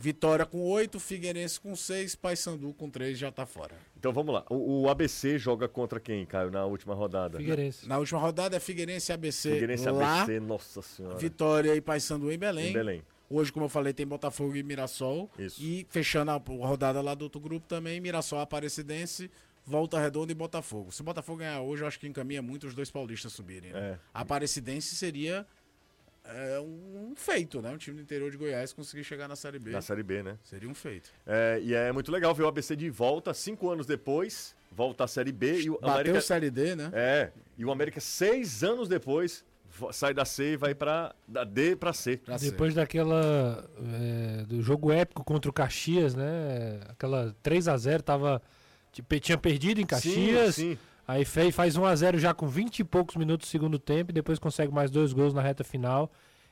Speaker 6: Vitória com 8, Figueirense com 6, Paysandu com 3, já tá fora.
Speaker 2: Então vamos lá. O, o ABC joga contra quem, Caio, na última rodada?
Speaker 7: Figueirense.
Speaker 6: Na última rodada é Figueirense e ABC
Speaker 2: Figueirense
Speaker 6: lá,
Speaker 2: ABC, nossa senhora.
Speaker 6: Vitória e Paysandu em Belém.
Speaker 2: Em Belém.
Speaker 6: Hoje, como eu falei, tem Botafogo e Mirassol.
Speaker 2: Isso.
Speaker 6: E fechando a rodada lá do outro grupo também, Mirassol, Aparecidense, Volta Redonda e Botafogo. Se o Botafogo ganhar hoje, eu acho que encaminha muito os dois paulistas subirem. Né?
Speaker 2: É.
Speaker 6: Aparecidense seria é, um feito, né? Um time do interior de Goiás conseguir chegar na Série B.
Speaker 2: Na Série B, né?
Speaker 6: Seria um feito.
Speaker 2: É, e é muito legal ver o ABC de volta, cinco anos depois, volta à Série B e o
Speaker 6: Bateu
Speaker 2: América...
Speaker 6: Série D, né?
Speaker 2: É, e o América seis anos depois sai da C e vai pra da D pra C.
Speaker 6: Pra.
Speaker 7: Depois daquela. é, do jogo épico contra o Caxias, né? Aquela 3 a 0 tava. tipo, Tinha perdido em Caxias.
Speaker 2: Sim, sim.
Speaker 7: Aí fez, faz 1 a 0 já com 20 e poucos minutos do segundo tempo e depois consegue mais dois gols na reta final.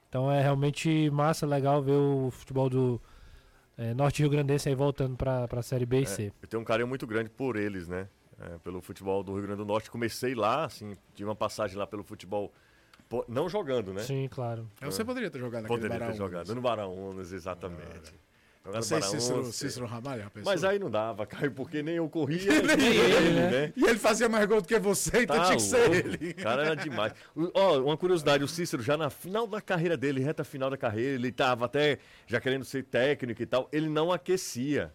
Speaker 7: Então é realmente massa, legal ver o futebol do é, Norte Rio Grandense aí voltando pra, pra Série B e C.
Speaker 2: Eu tenho um carinho muito grande por eles, né? É, pelo futebol do Rio Grande do Norte. Comecei lá, assim, tive uma passagem lá pelo futebol, não jogando, né?
Speaker 7: Sim, claro.
Speaker 6: Você poderia ter jogado naquele
Speaker 2: Poderia ter
Speaker 6: Barão.
Speaker 2: jogado. No Barão Unas, exatamente. Jogar no
Speaker 6: Você
Speaker 2: Barão
Speaker 6: Cícero, Cícero Ramalho, pensou?
Speaker 2: Mas aí não dava, Caio, porque nem eu corria, nem,
Speaker 6: Nem
Speaker 2: ele,
Speaker 7: ele,
Speaker 2: né?
Speaker 7: né?
Speaker 6: E ele fazia mais gol do que você, então
Speaker 2: Tá
Speaker 6: tinha que ser
Speaker 2: louco.
Speaker 6: ele.
Speaker 2: O cara era demais. Ó, uma curiosidade, o Cícero já na final da carreira dele, reta final da carreira, ele tava até já querendo ser técnico e tal, ele não aquecia.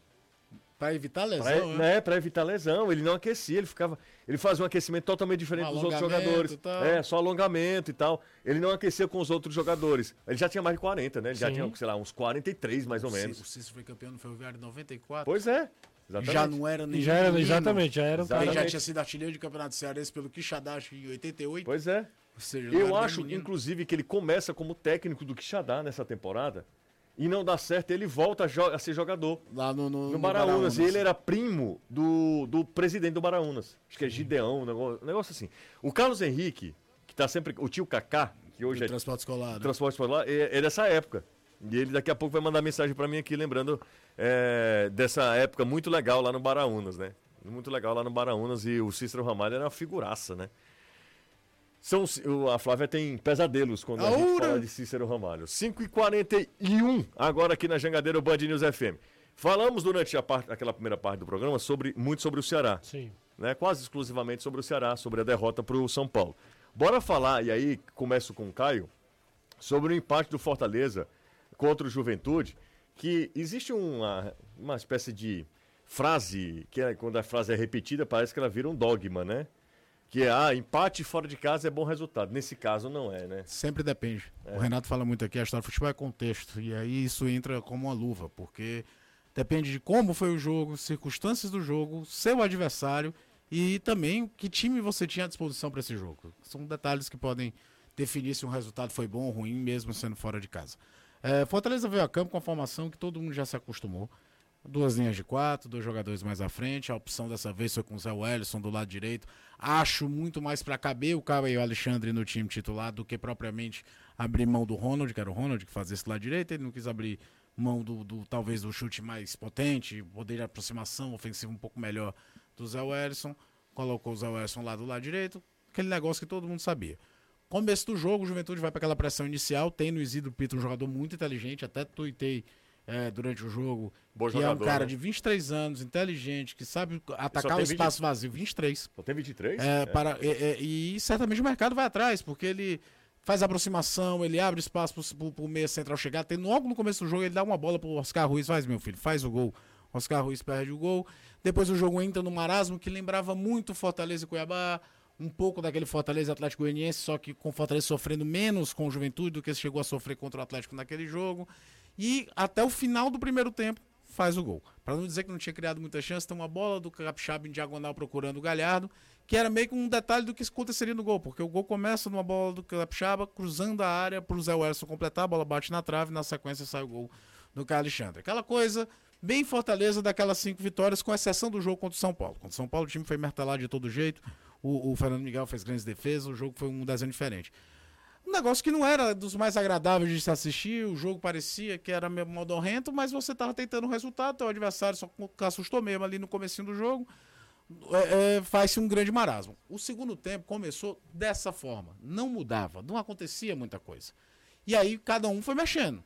Speaker 6: Pra evitar lesão,
Speaker 2: Pra,
Speaker 6: né?
Speaker 2: né, pra evitar lesão, ele não aquecia, ele ficava. Ele fazia um aquecimento totalmente diferente
Speaker 6: Um
Speaker 2: dos outros jogadores.
Speaker 6: tal.
Speaker 2: É, só alongamento e tal. Ele não aquecia com os outros jogadores. Ele já tinha mais de 40, né? Ele já
Speaker 7: Sim.
Speaker 2: tinha, sei lá, uns 43 mais ou menos.
Speaker 6: O Cícero foi campeão no Ferroviário em 94.
Speaker 2: Pois é. Exatamente.
Speaker 6: já não era nem
Speaker 7: E já era,
Speaker 6: menino.
Speaker 7: exatamente, já era um
Speaker 6: Ele já tinha sido artilheiro de campeonato cearense pelo Quixadá acho que em 88.
Speaker 2: Pois é.
Speaker 6: Ou seja, não
Speaker 2: Eu acho,
Speaker 6: menino.
Speaker 2: inclusive, que ele começa como técnico do Quixadá nessa temporada. E não dá certo, ele volta a, ser jogador.
Speaker 6: Lá no, no,
Speaker 2: No
Speaker 6: no
Speaker 2: Baraunas. E ele era primo do, do presidente do Baraunas. Acho que é Gideão, um negócio, um negócio assim. O Carlos Henrique, que tá sempre. O tio Kaká, que hoje
Speaker 6: do
Speaker 2: é
Speaker 6: transporte escolar. né?
Speaker 2: transporte escolar, é, é dessa época. E ele daqui a pouco vai mandar mensagem pra mim aqui, lembrando é, dessa época muito legal lá no Baraunas, né? Muito legal lá no Baraunas e o Cícero Ramalho era uma figuraça, né? São, a Flávia tem pesadelos quando a gente
Speaker 6: Aura!
Speaker 2: fala de Cícero Ramalho. 5h41, agora aqui na Jangadeira Band News FM. Falamos durante a parte, aquela primeira parte do programa sobre, muito sobre o Ceará
Speaker 7: Sim.
Speaker 2: né, quase exclusivamente sobre o Ceará, sobre a derrota para o São Paulo. Bora falar, e aí começo com o Caio, sobre o empate do Fortaleza contra o Juventude, que existe uma, uma espécie de frase, que é, quando a frase é repetida, parece que ela vira um dogma, né? Que é, ah, empate fora de casa é bom resultado. Nesse caso não é, né?
Speaker 6: Sempre depende. O Renato fala muito aqui, a história do futebol é contexto. E aí isso entra como uma luva, porque depende de como foi o jogo, circunstâncias do jogo, seu adversário e também que time você tinha à disposição para esse jogo. São detalhes que podem definir se um resultado foi bom ou ruim, mesmo sendo fora de casa. É, Fortaleza veio a campo com a formação que todo mundo já se acostumou. Duas linhas de quatro, dois jogadores mais à frente. A opção dessa vez foi com o Zé Wellison do lado direito. Acho muito mais para caber o Caio e o Alexandre no time titular do que propriamente abrir mão do Ronald, que era o Ronald que fazia esse lado direito. Ele não quis abrir mão do, do talvez do chute mais potente, poder de aproximação ofensiva um pouco melhor do Zé Wellison. Colocou o Zé Wellison lá do lado direito. Aquele negócio que todo mundo sabia. Começo do jogo, o Juventude vai para aquela pressão inicial. Tem no Isidro Pito um jogador muito inteligente, até tuitei é, durante o jogo.
Speaker 2: Bom
Speaker 6: que é um
Speaker 2: jogador,
Speaker 6: cara
Speaker 2: né?
Speaker 6: de 23 anos, inteligente, que sabe atacar o
Speaker 2: 20
Speaker 6: espaço vazio. 23.
Speaker 2: Só tem 23?
Speaker 6: É, Para, é, é, e certamente o mercado vai atrás, porque ele faz aproximação, ele abre espaço pro, pro meia central chegar. Tem, logo no começo do jogo, ele dá uma bola pro Oscar Ruiz, faz, meu filho, faz o gol. Oscar Ruiz perde o gol. Depois o jogo entra no marasmo, que lembrava muito Fortaleza e Cuiabá. Um pouco daquele Fortaleza Atlético Goianiense, só que com o Fortaleza sofrendo menos com o Juventude do que chegou a sofrer contra o Atlético naquele jogo. E até o final do primeiro tempo faz o gol. Para não dizer que não tinha criado muita chance, tem uma bola do Capixaba em diagonal procurando o Galhardo, que era meio que um detalhe do que aconteceria no gol, porque o gol começa numa bola do Capixaba cruzando a área para o Zé Wellison completar, a bola bate na trave, na sequência sai o gol do Carlos Alexandre. Aquela coisa bem Fortaleza daquelas cinco vitórias, com exceção do jogo contra o São Paulo. Contra o São Paulo o time foi martelado de todo jeito, o, o Fernando Miguel fez grandes defesas, o jogo foi um desenho diferente. Um negócio que não era dos mais agradáveis de se assistir, o jogo parecia que era meio modorrento, mas você tava tentando o resultado, teu adversário só assustou mesmo ali no comecinho do jogo. é, é, faz-se um grande marasmo. O segundo tempo começou dessa forma. Não mudava, não acontecia muita coisa. E aí cada um foi mexendo.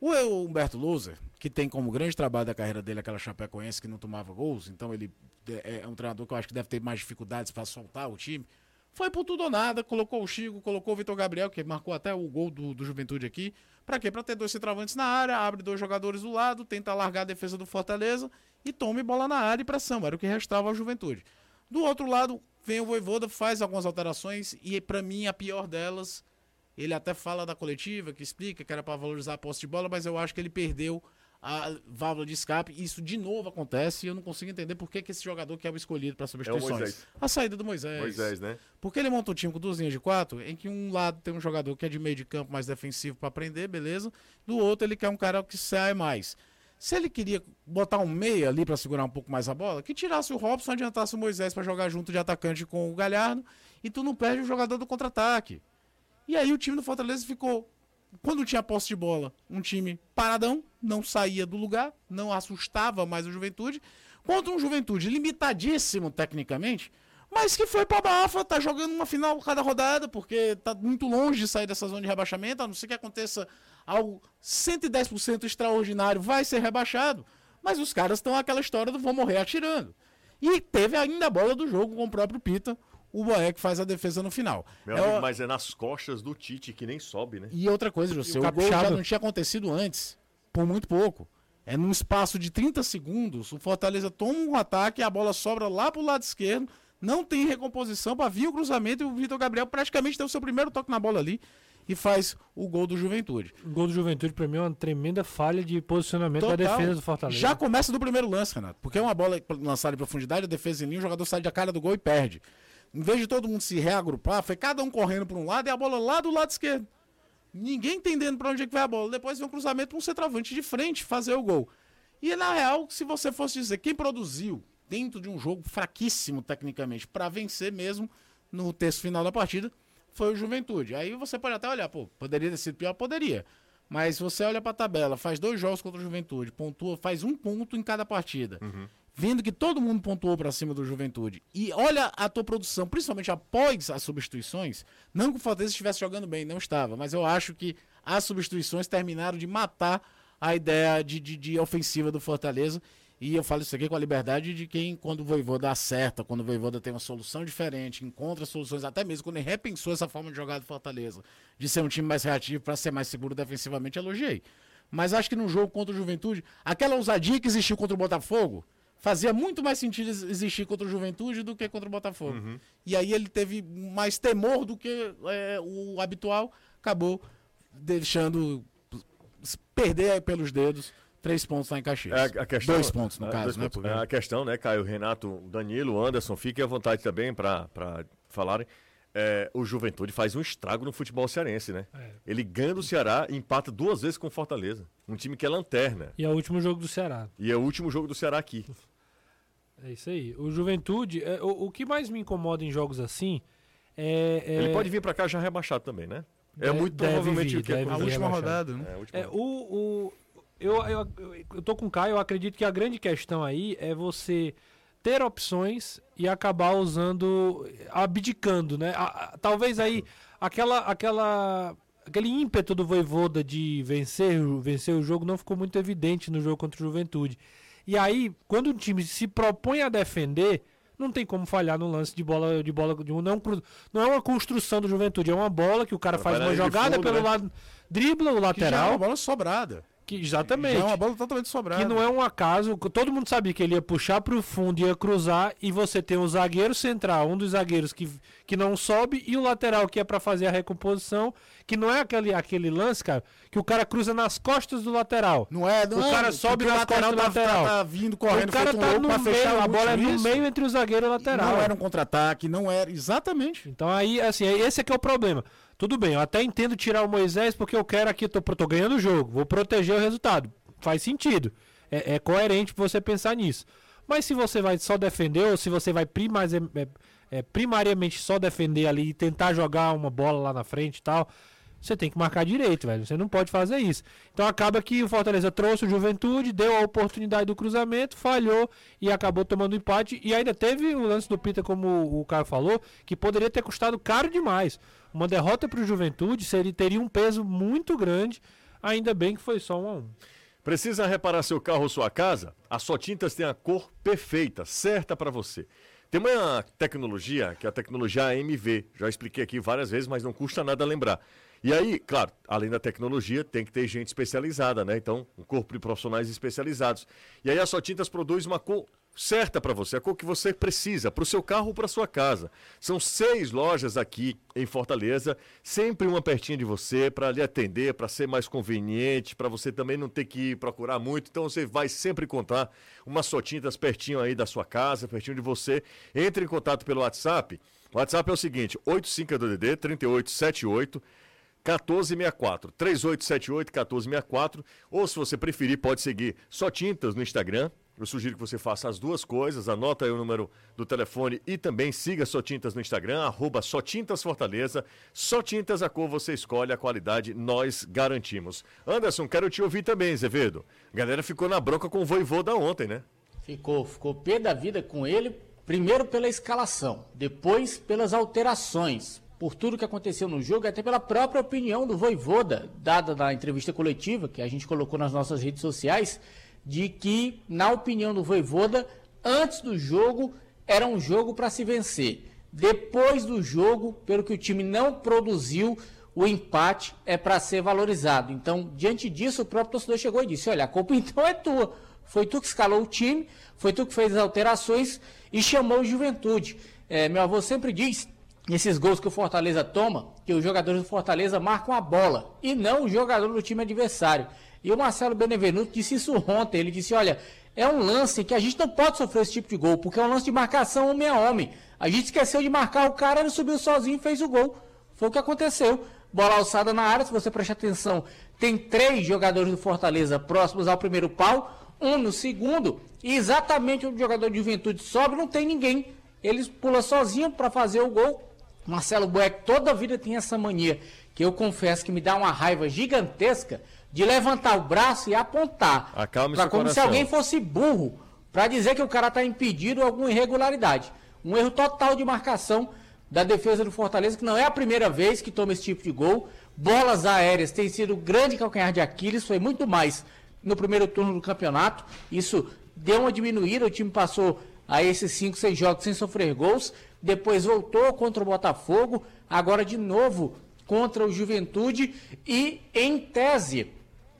Speaker 6: O Humberto Louser, que tem como grande trabalho da carreira dele aquela Chapecoense que não tomava gols, então ele é, é um treinador que eu acho que deve ter mais dificuldades para soltar o time. Foi por tudo ou nada, colocou o Chico, colocou o Vitor Gabriel, que marcou até o gol do, do Juventude aqui. Pra quê? Pra ter dois centroavantes na área, abre dois jogadores do lado, tenta largar a defesa do Fortaleza e tome bola na área e pressão. Era o que restava à Juventude. Do outro lado, vem o Voivoda, faz algumas alterações e, para mim, a pior delas, ele até fala da coletiva, que explica que era para valorizar a posse de bola, mas eu acho que ele perdeu a válvula de escape. Isso de novo acontece e eu não consigo entender por que, que esse jogador que é o escolhido para substituições. É a saída do Moisés.
Speaker 2: Moisés, né?
Speaker 6: Porque ele monta um time com duas linhas de quatro, em que um lado tem um jogador que é de meio de campo mais defensivo para aprender, beleza? Do outro ele quer um cara que sai mais. Se ele queria botar um meia ali para segurar um pouco mais a bola, que tirasse o Robson, adiantasse o Moisés para jogar junto de atacante com o Galhardo e tu não perde o jogador do contra-ataque. E aí o time do Fortaleza ficou quando tinha posse de bola, um time paradão, não saía do lugar, não assustava mais o Juventude, contra um Juventude limitadíssimo tecnicamente, mas que foi pra Bafa, tá jogando uma final cada rodada, porque tá muito longe de sair dessa zona de rebaixamento, a não ser que aconteça algo 110% extraordinário, vai ser rebaixado. Mas os caras estão aquela história do vão morrer atirando. E teve ainda a bola do jogo com o próprio Pita, o Boeck faz a defesa no final.
Speaker 2: Meu é amigo, mas é nas costas do Tite que nem sobe, né?
Speaker 6: E outra coisa, José, o, o gol já não tinha acontecido antes, por muito pouco. É num espaço de 30 segundos, o Fortaleza toma um ataque, a bola sobra lá pro lado esquerdo, não tem recomposição para vir o cruzamento e o Vitor Gabriel praticamente deu o seu primeiro toque na bola ali e faz o gol do Juventude.
Speaker 7: O gol do Juventude, para mim, é uma tremenda falha de posicionamento Total. da defesa do Fortaleza.
Speaker 6: Já começa do primeiro lance, Renato, porque é uma bola lançada em profundidade, a defesa em linha, o jogador sai da cara do gol e perde. Em vez de todo mundo se reagrupar, foi cada um correndo para um lado e a bola lá do lado esquerdo. Ninguém entendendo para onde é que vai a bola. Depois vem um cruzamento para um centroavante de frente fazer o gol. E na real, se você fosse dizer quem produziu dentro de um jogo fraquíssimo tecnicamente para vencer mesmo no terço final da partida, foi o Juventude. Aí você pode até olhar, pô, poderia ter sido pior, poderia. Mas você olha para a tabela, faz dois jogos contra o Juventude, pontua, faz um ponto em cada partida. Uhum vendo que todo mundo pontuou para cima do Juventude, e olha a tua produção, principalmente após as substituições, não que o Fortaleza estivesse jogando bem, não estava, mas eu acho que as substituições terminaram de matar a ideia de, de, de ofensiva do Fortaleza. E eu falo isso aqui com a liberdade de quem, quando o Voivoda acerta, quando o Voivoda tem uma solução diferente, encontra soluções, até mesmo quando ele repensou essa forma de jogar do Fortaleza, de ser um time mais reativo para ser mais seguro defensivamente, elogiei. Mas acho que no jogo contra o Juventude, aquela ousadia que existiu contra o Botafogo, fazia muito mais sentido existir contra o Juventude do que contra o Botafogo. Uhum. E aí ele teve mais temor do que é, o habitual, acabou deixando perder pelos dedos três pontos lá em Caxias. É,
Speaker 2: a questão,
Speaker 6: dois pontos, no
Speaker 2: é,
Speaker 6: caso, né?
Speaker 2: Pontos. É a questão, né, Caio, Renato, Danilo, Anderson, fiquem à vontade também para falarem. É, o Juventude faz um estrago no futebol cearense, né? É. Ele ganha do Ceará e empata duas vezes com o Fortaleza. Um time que é lanterna.
Speaker 7: E é o último jogo do Ceará.
Speaker 2: E é o último jogo do Ceará aqui.
Speaker 7: É isso aí. O Juventude, é, o, o que mais me incomoda em jogos assim é. é...
Speaker 2: Ele pode vir para cá já rebaixado também, né? É muito provavelmente vir, o que
Speaker 6: é a última rodada, né?
Speaker 7: É, a última é, o, o, eu, eu, eu tô com o Caio, eu acredito que a grande questão aí é você ter opções e acabar usando, abdicando, né? A, a, talvez aí aquela, aquela, aquele ímpeto do Voivoda de vencer, vencer o jogo não ficou muito evidente no jogo contra o Juventude. E aí, quando o time se propõe a defender, não tem como falhar no lance de bola de bola de um, não, não é uma construção do Juventude, é uma bola que o cara faz uma jogada fundo, pelo né? lado, dribla o lateral. Que já é
Speaker 6: uma bola sobrada.
Speaker 7: Que, exatamente. Já
Speaker 6: é uma bola totalmente sobrada.
Speaker 7: Que não é um acaso. Todo mundo sabia que ele ia puxar para o fundo, ia cruzar, e você tem o zagueiro central, um dos zagueiros que, que não sobe, e o lateral que é para fazer a recomposição, que não é aquele, aquele lance, cara, que o cara cruza nas costas do lateral.
Speaker 6: Não é, não
Speaker 7: O cara é, sobe nas costas do tá, lateral.
Speaker 6: Tá, vindo correndo,
Speaker 7: o cara tá
Speaker 6: um
Speaker 7: no meio, a bola é no isso. meio entre o zagueiro e o lateral.
Speaker 6: Não era um contra-ataque, não era, exatamente.
Speaker 7: Então aí, assim, esse é que é o problema. Tudo bem, eu até entendo tirar o Moisés porque eu quero aqui, tô, tô ganhando o jogo, vou proteger o resultado faz sentido. É, é coerente você pensar nisso. Mas se você vai só defender, ou se você vai é, é, primariamente só defender ali e tentar jogar uma bola lá na frente e tal, você tem que marcar direito, velho. Você não pode fazer isso. Então acaba que o Fortaleza trouxe o Juventude, deu a oportunidade do cruzamento, falhou e acabou tomando empate. E ainda teve o lance do Pita, como o cara falou, que poderia ter custado caro demais. Uma derrota para o Juventude seria, teria um peso muito grande. Ainda bem que foi só um a um.
Speaker 2: Precisa reparar seu carro ou sua casa? A Só Tintas tem a cor perfeita, certa para você. Tem uma tecnologia, que é a tecnologia AMV. Já expliquei aqui várias vezes, mas não custa nada lembrar. E aí, claro, além da tecnologia, tem que ter gente especializada, né? Então, um corpo de profissionais especializados. E aí a Só Tintas produz uma cor certa para você, a cor que você precisa, para o seu carro ou para sua casa. São seis lojas aqui em Fortaleza, sempre uma pertinho de você, para lhe atender, para ser mais conveniente, para você também não ter que procurar muito. Então você vai sempre encontrar uma Só Tintas pertinho aí da sua casa, pertinho de você. Entre em contato pelo WhatsApp. O WhatsApp é o seguinte: 85DD 3878 1464, 3878 1464, ou se você preferir, pode seguir Só Tintas no Instagram. Eu sugiro que você faça as duas coisas, anota aí o número do telefone e também siga Só Tintas no Instagram, arroba Só Tintas Fortaleza. Só Tintas, a cor você escolhe, a qualidade nós garantimos. Anderson, quero te ouvir também, Zevedo. A galera ficou na bronca com o Voivoda ontem, né?
Speaker 4: Ficou, ficou pé da vida com ele, primeiro pela escalação, depois pelas alterações, por tudo que aconteceu no jogo, até pela própria opinião do Voivoda, dada na entrevista coletiva que a gente colocou nas nossas redes sociais, de que, na opinião do Voivoda, antes do jogo era um jogo para se vencer. Depois do jogo, pelo que o time não produziu, o empate é para ser valorizado. Então, diante disso, o próprio torcedor chegou e disse: Olha, a culpa então é tua. Foi tu que escalou o time, foi tu que fez as alterações e chamou o Juventude. É, meu avô sempre diz nesses gols que o Fortaleza toma, que os jogadores do Fortaleza marcam a bola e não o jogador do time adversário. E o Marcelo Benevenuto disse isso ontem. Ele disse: olha, é um lance que a gente não pode sofrer esse tipo de gol, porque é um lance de marcação homem a homem. A gente esqueceu de marcar o cara, ele subiu sozinho e fez o gol. Foi o que aconteceu. Bola alçada na área, se você prestar atenção, tem três jogadores do Fortaleza próximos ao primeiro pau, um no segundo, e exatamente o jogador de juventude sobe, não tem ninguém. Eles pula sozinho para fazer o gol. Marcelo Boeck toda a vida tem essa mania, que eu confesso que me dá uma raiva gigantesca de levantar o braço e apontar.
Speaker 2: Acalme
Speaker 4: pra como se
Speaker 2: coração.
Speaker 4: alguém fosse burro para dizer que o cara está impedido alguma irregularidade. Um erro total de marcação da defesa do Fortaleza, que não é a primeira vez que toma esse tipo de gol. Bolas aéreas tem sido grande calcanhar de Aquiles, foi muito mais no primeiro turno do campeonato. Isso deu uma diminuída, o time passou a esses 5, 6 jogos sem sofrer gols. Depois voltou contra o Botafogo, agora de novo contra o Juventude e, em tese,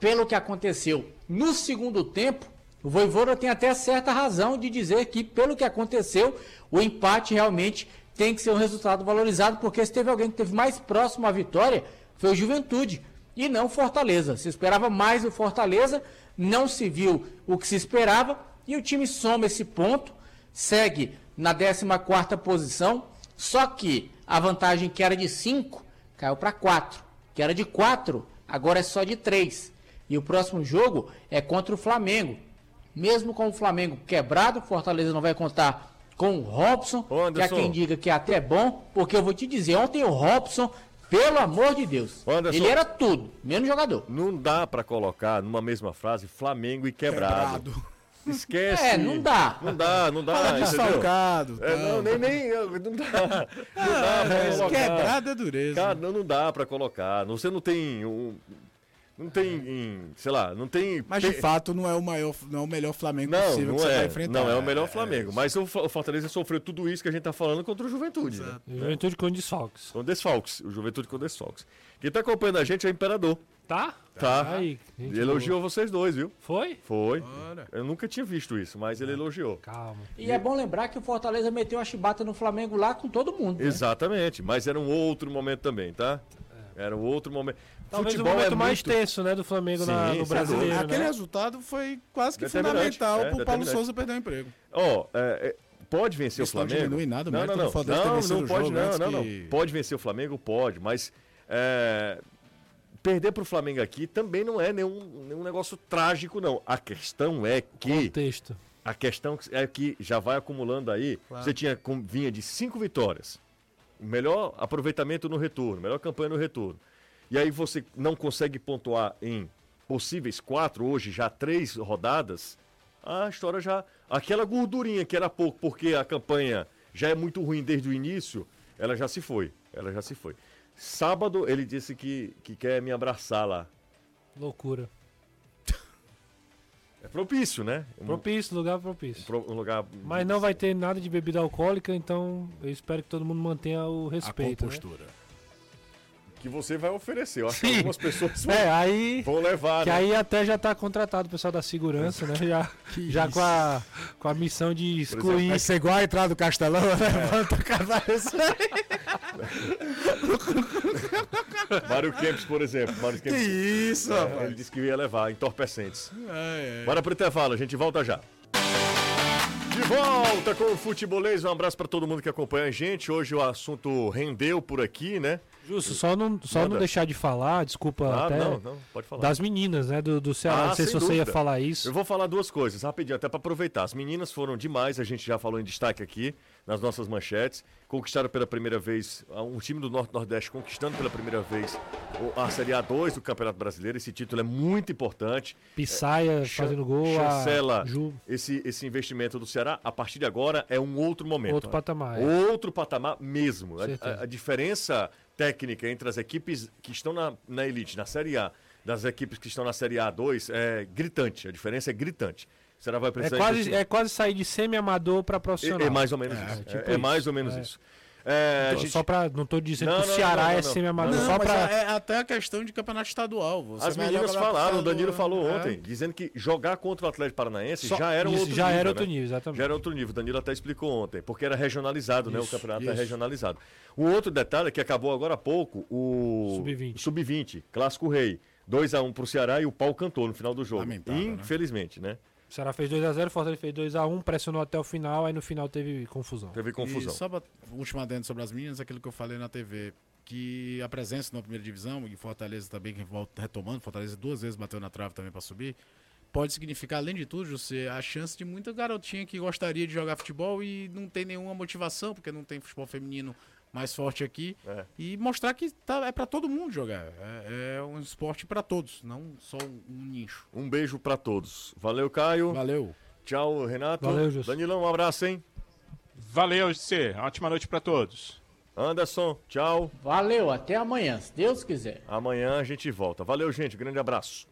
Speaker 4: pelo que aconteceu no segundo tempo, o Voivoda tem até certa razão de dizer que, pelo que aconteceu, o empate realmente tem que ser um resultado valorizado, porque se teve alguém que teve mais próximo à vitória, foi o Juventude e não Fortaleza. Se esperava mais o Fortaleza, não se viu o que se esperava e o time soma esse ponto, segue na 14ª posição, só que a vantagem que era de 5 caiu para 4, que era de 4, agora é só de 3. E o próximo jogo é contra o Flamengo. Mesmo com o Flamengo quebrado, o Fortaleza não vai contar com o Robson,
Speaker 2: Ô,
Speaker 4: que há quem diga que até é bom, porque eu vou te dizer, ontem o Robson, pelo amor de Deus,
Speaker 2: Anderson.
Speaker 4: ele era tudo, menos jogador.
Speaker 2: Não dá pra colocar numa mesma frase Flamengo e quebrado. Esquece.
Speaker 4: É, não dá.
Speaker 2: Não dá, não dá.
Speaker 6: Fala
Speaker 2: entendeu?
Speaker 6: desfalcado.
Speaker 2: É, não, nem, nem. Não dá. Não dá pra
Speaker 6: mas
Speaker 2: colocar.
Speaker 6: quebrado é dureza.
Speaker 2: Cara, não, não dá pra colocar. Você não tem. Um, não tem. em- sei lá, não tem.
Speaker 6: Mas de fato não é o maior, não é o melhor Flamengo
Speaker 2: Não,
Speaker 6: possível
Speaker 2: não
Speaker 6: que você vai
Speaker 2: é.
Speaker 6: enfrentar.
Speaker 2: Não é o melhor
Speaker 6: É,
Speaker 2: Flamengo.
Speaker 6: é
Speaker 2: mas o Fortaleza sofreu tudo isso que a gente tá falando contra o Juventude. Né?
Speaker 7: Juventude com desfalques.
Speaker 2: Com desfalques. O Juventude com desfalques. Quem tá acompanhando a gente é o Imperador.
Speaker 7: Tá?
Speaker 2: Tá.
Speaker 7: Aí, gente
Speaker 2: Ele elogiou vocês dois, viu?
Speaker 7: boa. Foi?
Speaker 2: Foi.
Speaker 6: Ora.
Speaker 2: Eu nunca tinha visto isso, mas ele elogiou.
Speaker 7: Calma.
Speaker 4: E é bom lembrar que o Fortaleza meteu a chibata no Flamengo lá com todo mundo. né?
Speaker 2: Exatamente, mas era um outro momento também, tá? Era um outro momento.
Speaker 7: Talvez
Speaker 2: Futebol
Speaker 7: o momento
Speaker 2: é
Speaker 7: mais
Speaker 2: muito...
Speaker 7: tenso, né, do Flamengo na-
Speaker 2: Sim,
Speaker 7: no
Speaker 2: sem
Speaker 7: brasileiro,
Speaker 2: dúvida.
Speaker 6: Aquele
Speaker 7: né?
Speaker 6: resultado foi quase que fundamental
Speaker 2: é,
Speaker 6: pro Paulo
Speaker 2: determinante.
Speaker 6: Souza perder o emprego.
Speaker 2: Ó, é, é, pode vencer
Speaker 6: Isso
Speaker 2: o
Speaker 6: não
Speaker 2: Flamengo?
Speaker 6: diminui nada o
Speaker 2: não, não, não. Não, não
Speaker 6: o
Speaker 2: pode não, não, não.
Speaker 6: que-
Speaker 2: Pode vencer o Flamengo? Pode, mas é, perder pro Flamengo aqui também não é nenhum, nenhum negócio trágico, não. A questão é que
Speaker 7: Contexto.
Speaker 2: a questão é que já vai acumulando aí. Você tinha vinha de cinco vitórias, o melhor aproveitamento no retorno, melhor campanha no retorno. E aí você não consegue pontuar em possíveis quatro, hoje já três rodadas, a história já. Aquela gordurinha que era pouco, porque a campanha já é muito ruim desde o início, ela já se foi. Ela já se foi. Sábado ele disse que, que quer me abraçar lá.
Speaker 7: Loucura.
Speaker 2: É propício, né? Um,
Speaker 7: Propício, lugar propício.
Speaker 2: pro- um lugar.
Speaker 7: Mas não vai ter nada de bebida alcoólica, então eu espero que todo mundo mantenha o
Speaker 6: A
Speaker 7: respeito. né?
Speaker 2: Que você vai oferecer. Eu acho que
Speaker 7: Sim.
Speaker 2: algumas pessoas vão,
Speaker 7: É, aí.
Speaker 2: vão levar.
Speaker 7: Que
Speaker 2: né?
Speaker 7: aí até já tá contratado o pessoal da segurança, né? Já, já com, a, com a missão de excluir.
Speaker 6: Vai ser igual a entrada do Castelão, levanta o cara vai sair.
Speaker 2: Mário Kempis, por exemplo. Mário
Speaker 6: Que isso,
Speaker 2: é,
Speaker 6: rapaz.
Speaker 2: ele disse que ia levar entorpecentes.
Speaker 6: É, é.
Speaker 2: Bora pro intervalo, a gente volta já. De volta com o Futebolês, um abraço para todo mundo que acompanha a gente. Hoje o assunto rendeu por aqui, né?
Speaker 7: Justo, só não, só não deixar de falar, desculpa
Speaker 2: Ah,
Speaker 7: até.
Speaker 2: não, não, pode falar.
Speaker 7: Das meninas, né? Do, do Ceará.
Speaker 2: Ah,
Speaker 7: não sei se
Speaker 2: sem
Speaker 7: você ia
Speaker 2: dúvida.
Speaker 7: falar isso.
Speaker 2: Eu vou falar duas coisas, rapidinho, até para aproveitar. As meninas foram demais, a gente já falou em destaque aqui nas nossas manchetes. Conquistaram pela primeira vez, um time do Norte-Nordeste conquistando pela primeira vez a Série A2 do Campeonato Brasileiro. Esse título é muito importante.
Speaker 7: Pisaia
Speaker 2: Chan-
Speaker 7: fazendo gol.
Speaker 2: chancela
Speaker 7: A
Speaker 2: esse, esse investimento do Ceará. A partir de agora é um outro momento.
Speaker 7: outro
Speaker 2: né?
Speaker 7: patamar. é.
Speaker 2: Outro patamar mesmo. A-. A, a diferença técnica entre as equipes que estão na, na elite, na Série A, das equipes que estão na Série A2 é gritante. A diferença é gritante. O Ceará vai
Speaker 7: É
Speaker 2: precisar
Speaker 7: quase,
Speaker 2: investir-
Speaker 7: é quase sair de semi-amador pra profissional.
Speaker 2: é, é mais ou menos
Speaker 7: É,
Speaker 2: isso. É,
Speaker 7: tipo
Speaker 2: é mais
Speaker 7: isso.
Speaker 2: ou menos
Speaker 7: É.
Speaker 2: isso. É, a gente-
Speaker 7: Só pra. Não tô dizendo
Speaker 2: Não,
Speaker 7: que o Ceará
Speaker 2: não, não,
Speaker 7: é
Speaker 2: não.
Speaker 7: semi-amador,
Speaker 2: Não,
Speaker 7: só
Speaker 6: mas
Speaker 7: pra.
Speaker 6: é até a questão de campeonato estadual. Você
Speaker 2: As
Speaker 6: vai
Speaker 2: meninas falaram, o Danilo falou
Speaker 6: é.
Speaker 2: ontem, dizendo que jogar contra o Atlético Paranaense
Speaker 7: Só-
Speaker 2: já era um
Speaker 7: isso,
Speaker 2: outro
Speaker 7: já
Speaker 2: nível.
Speaker 7: era outro
Speaker 2: né?
Speaker 7: nível, exatamente.
Speaker 2: Já era outro nível. O Danilo até explicou ontem, porque era regionalizado, né? O
Speaker 6: Isso,
Speaker 2: campeonato é
Speaker 6: isso.
Speaker 2: regionalizado. O outro detalhe é que acabou agora há pouco o
Speaker 7: Sub-20.
Speaker 2: Sub-20, Clássico Rei. 2x1 pro Ceará e o pau cantou no final do jogo.
Speaker 6: Lamentável, né?
Speaker 2: Infelizmente, né?
Speaker 7: O Ceará fez 2x0, o Fortaleza fez 2x1, pressionou até o final, aí no final teve confusão.
Speaker 2: Teve confusão.
Speaker 6: E só pra, último adendo sobre as meninas, aquilo que eu falei na TV, que a presença na primeira divisão, e Fortaleza também, que volta retomando, Fortaleza duas vezes bateu na trave também pra subir, pode significar, além de tudo, José, a chance de muita garotinha que gostaria de jogar futebol e não tem nenhuma motivação, porque não tem futebol feminino mais forte aqui,
Speaker 2: É.
Speaker 6: e mostrar que tá, é pra todo mundo jogar. É, é um esporte pra todos, não só um, nicho.
Speaker 2: Um beijo pra todos. Valeu, Caio.
Speaker 6: Valeu.
Speaker 2: Tchau, Renato.
Speaker 7: Valeu, Justo.
Speaker 2: Danilão, um abraço, hein?
Speaker 5: Valeu, GC. Ótima noite pra todos.
Speaker 2: Anderson, tchau.
Speaker 4: Valeu, até amanhã, se Deus quiser.
Speaker 2: Amanhã a gente volta. Valeu, gente. Grande abraço.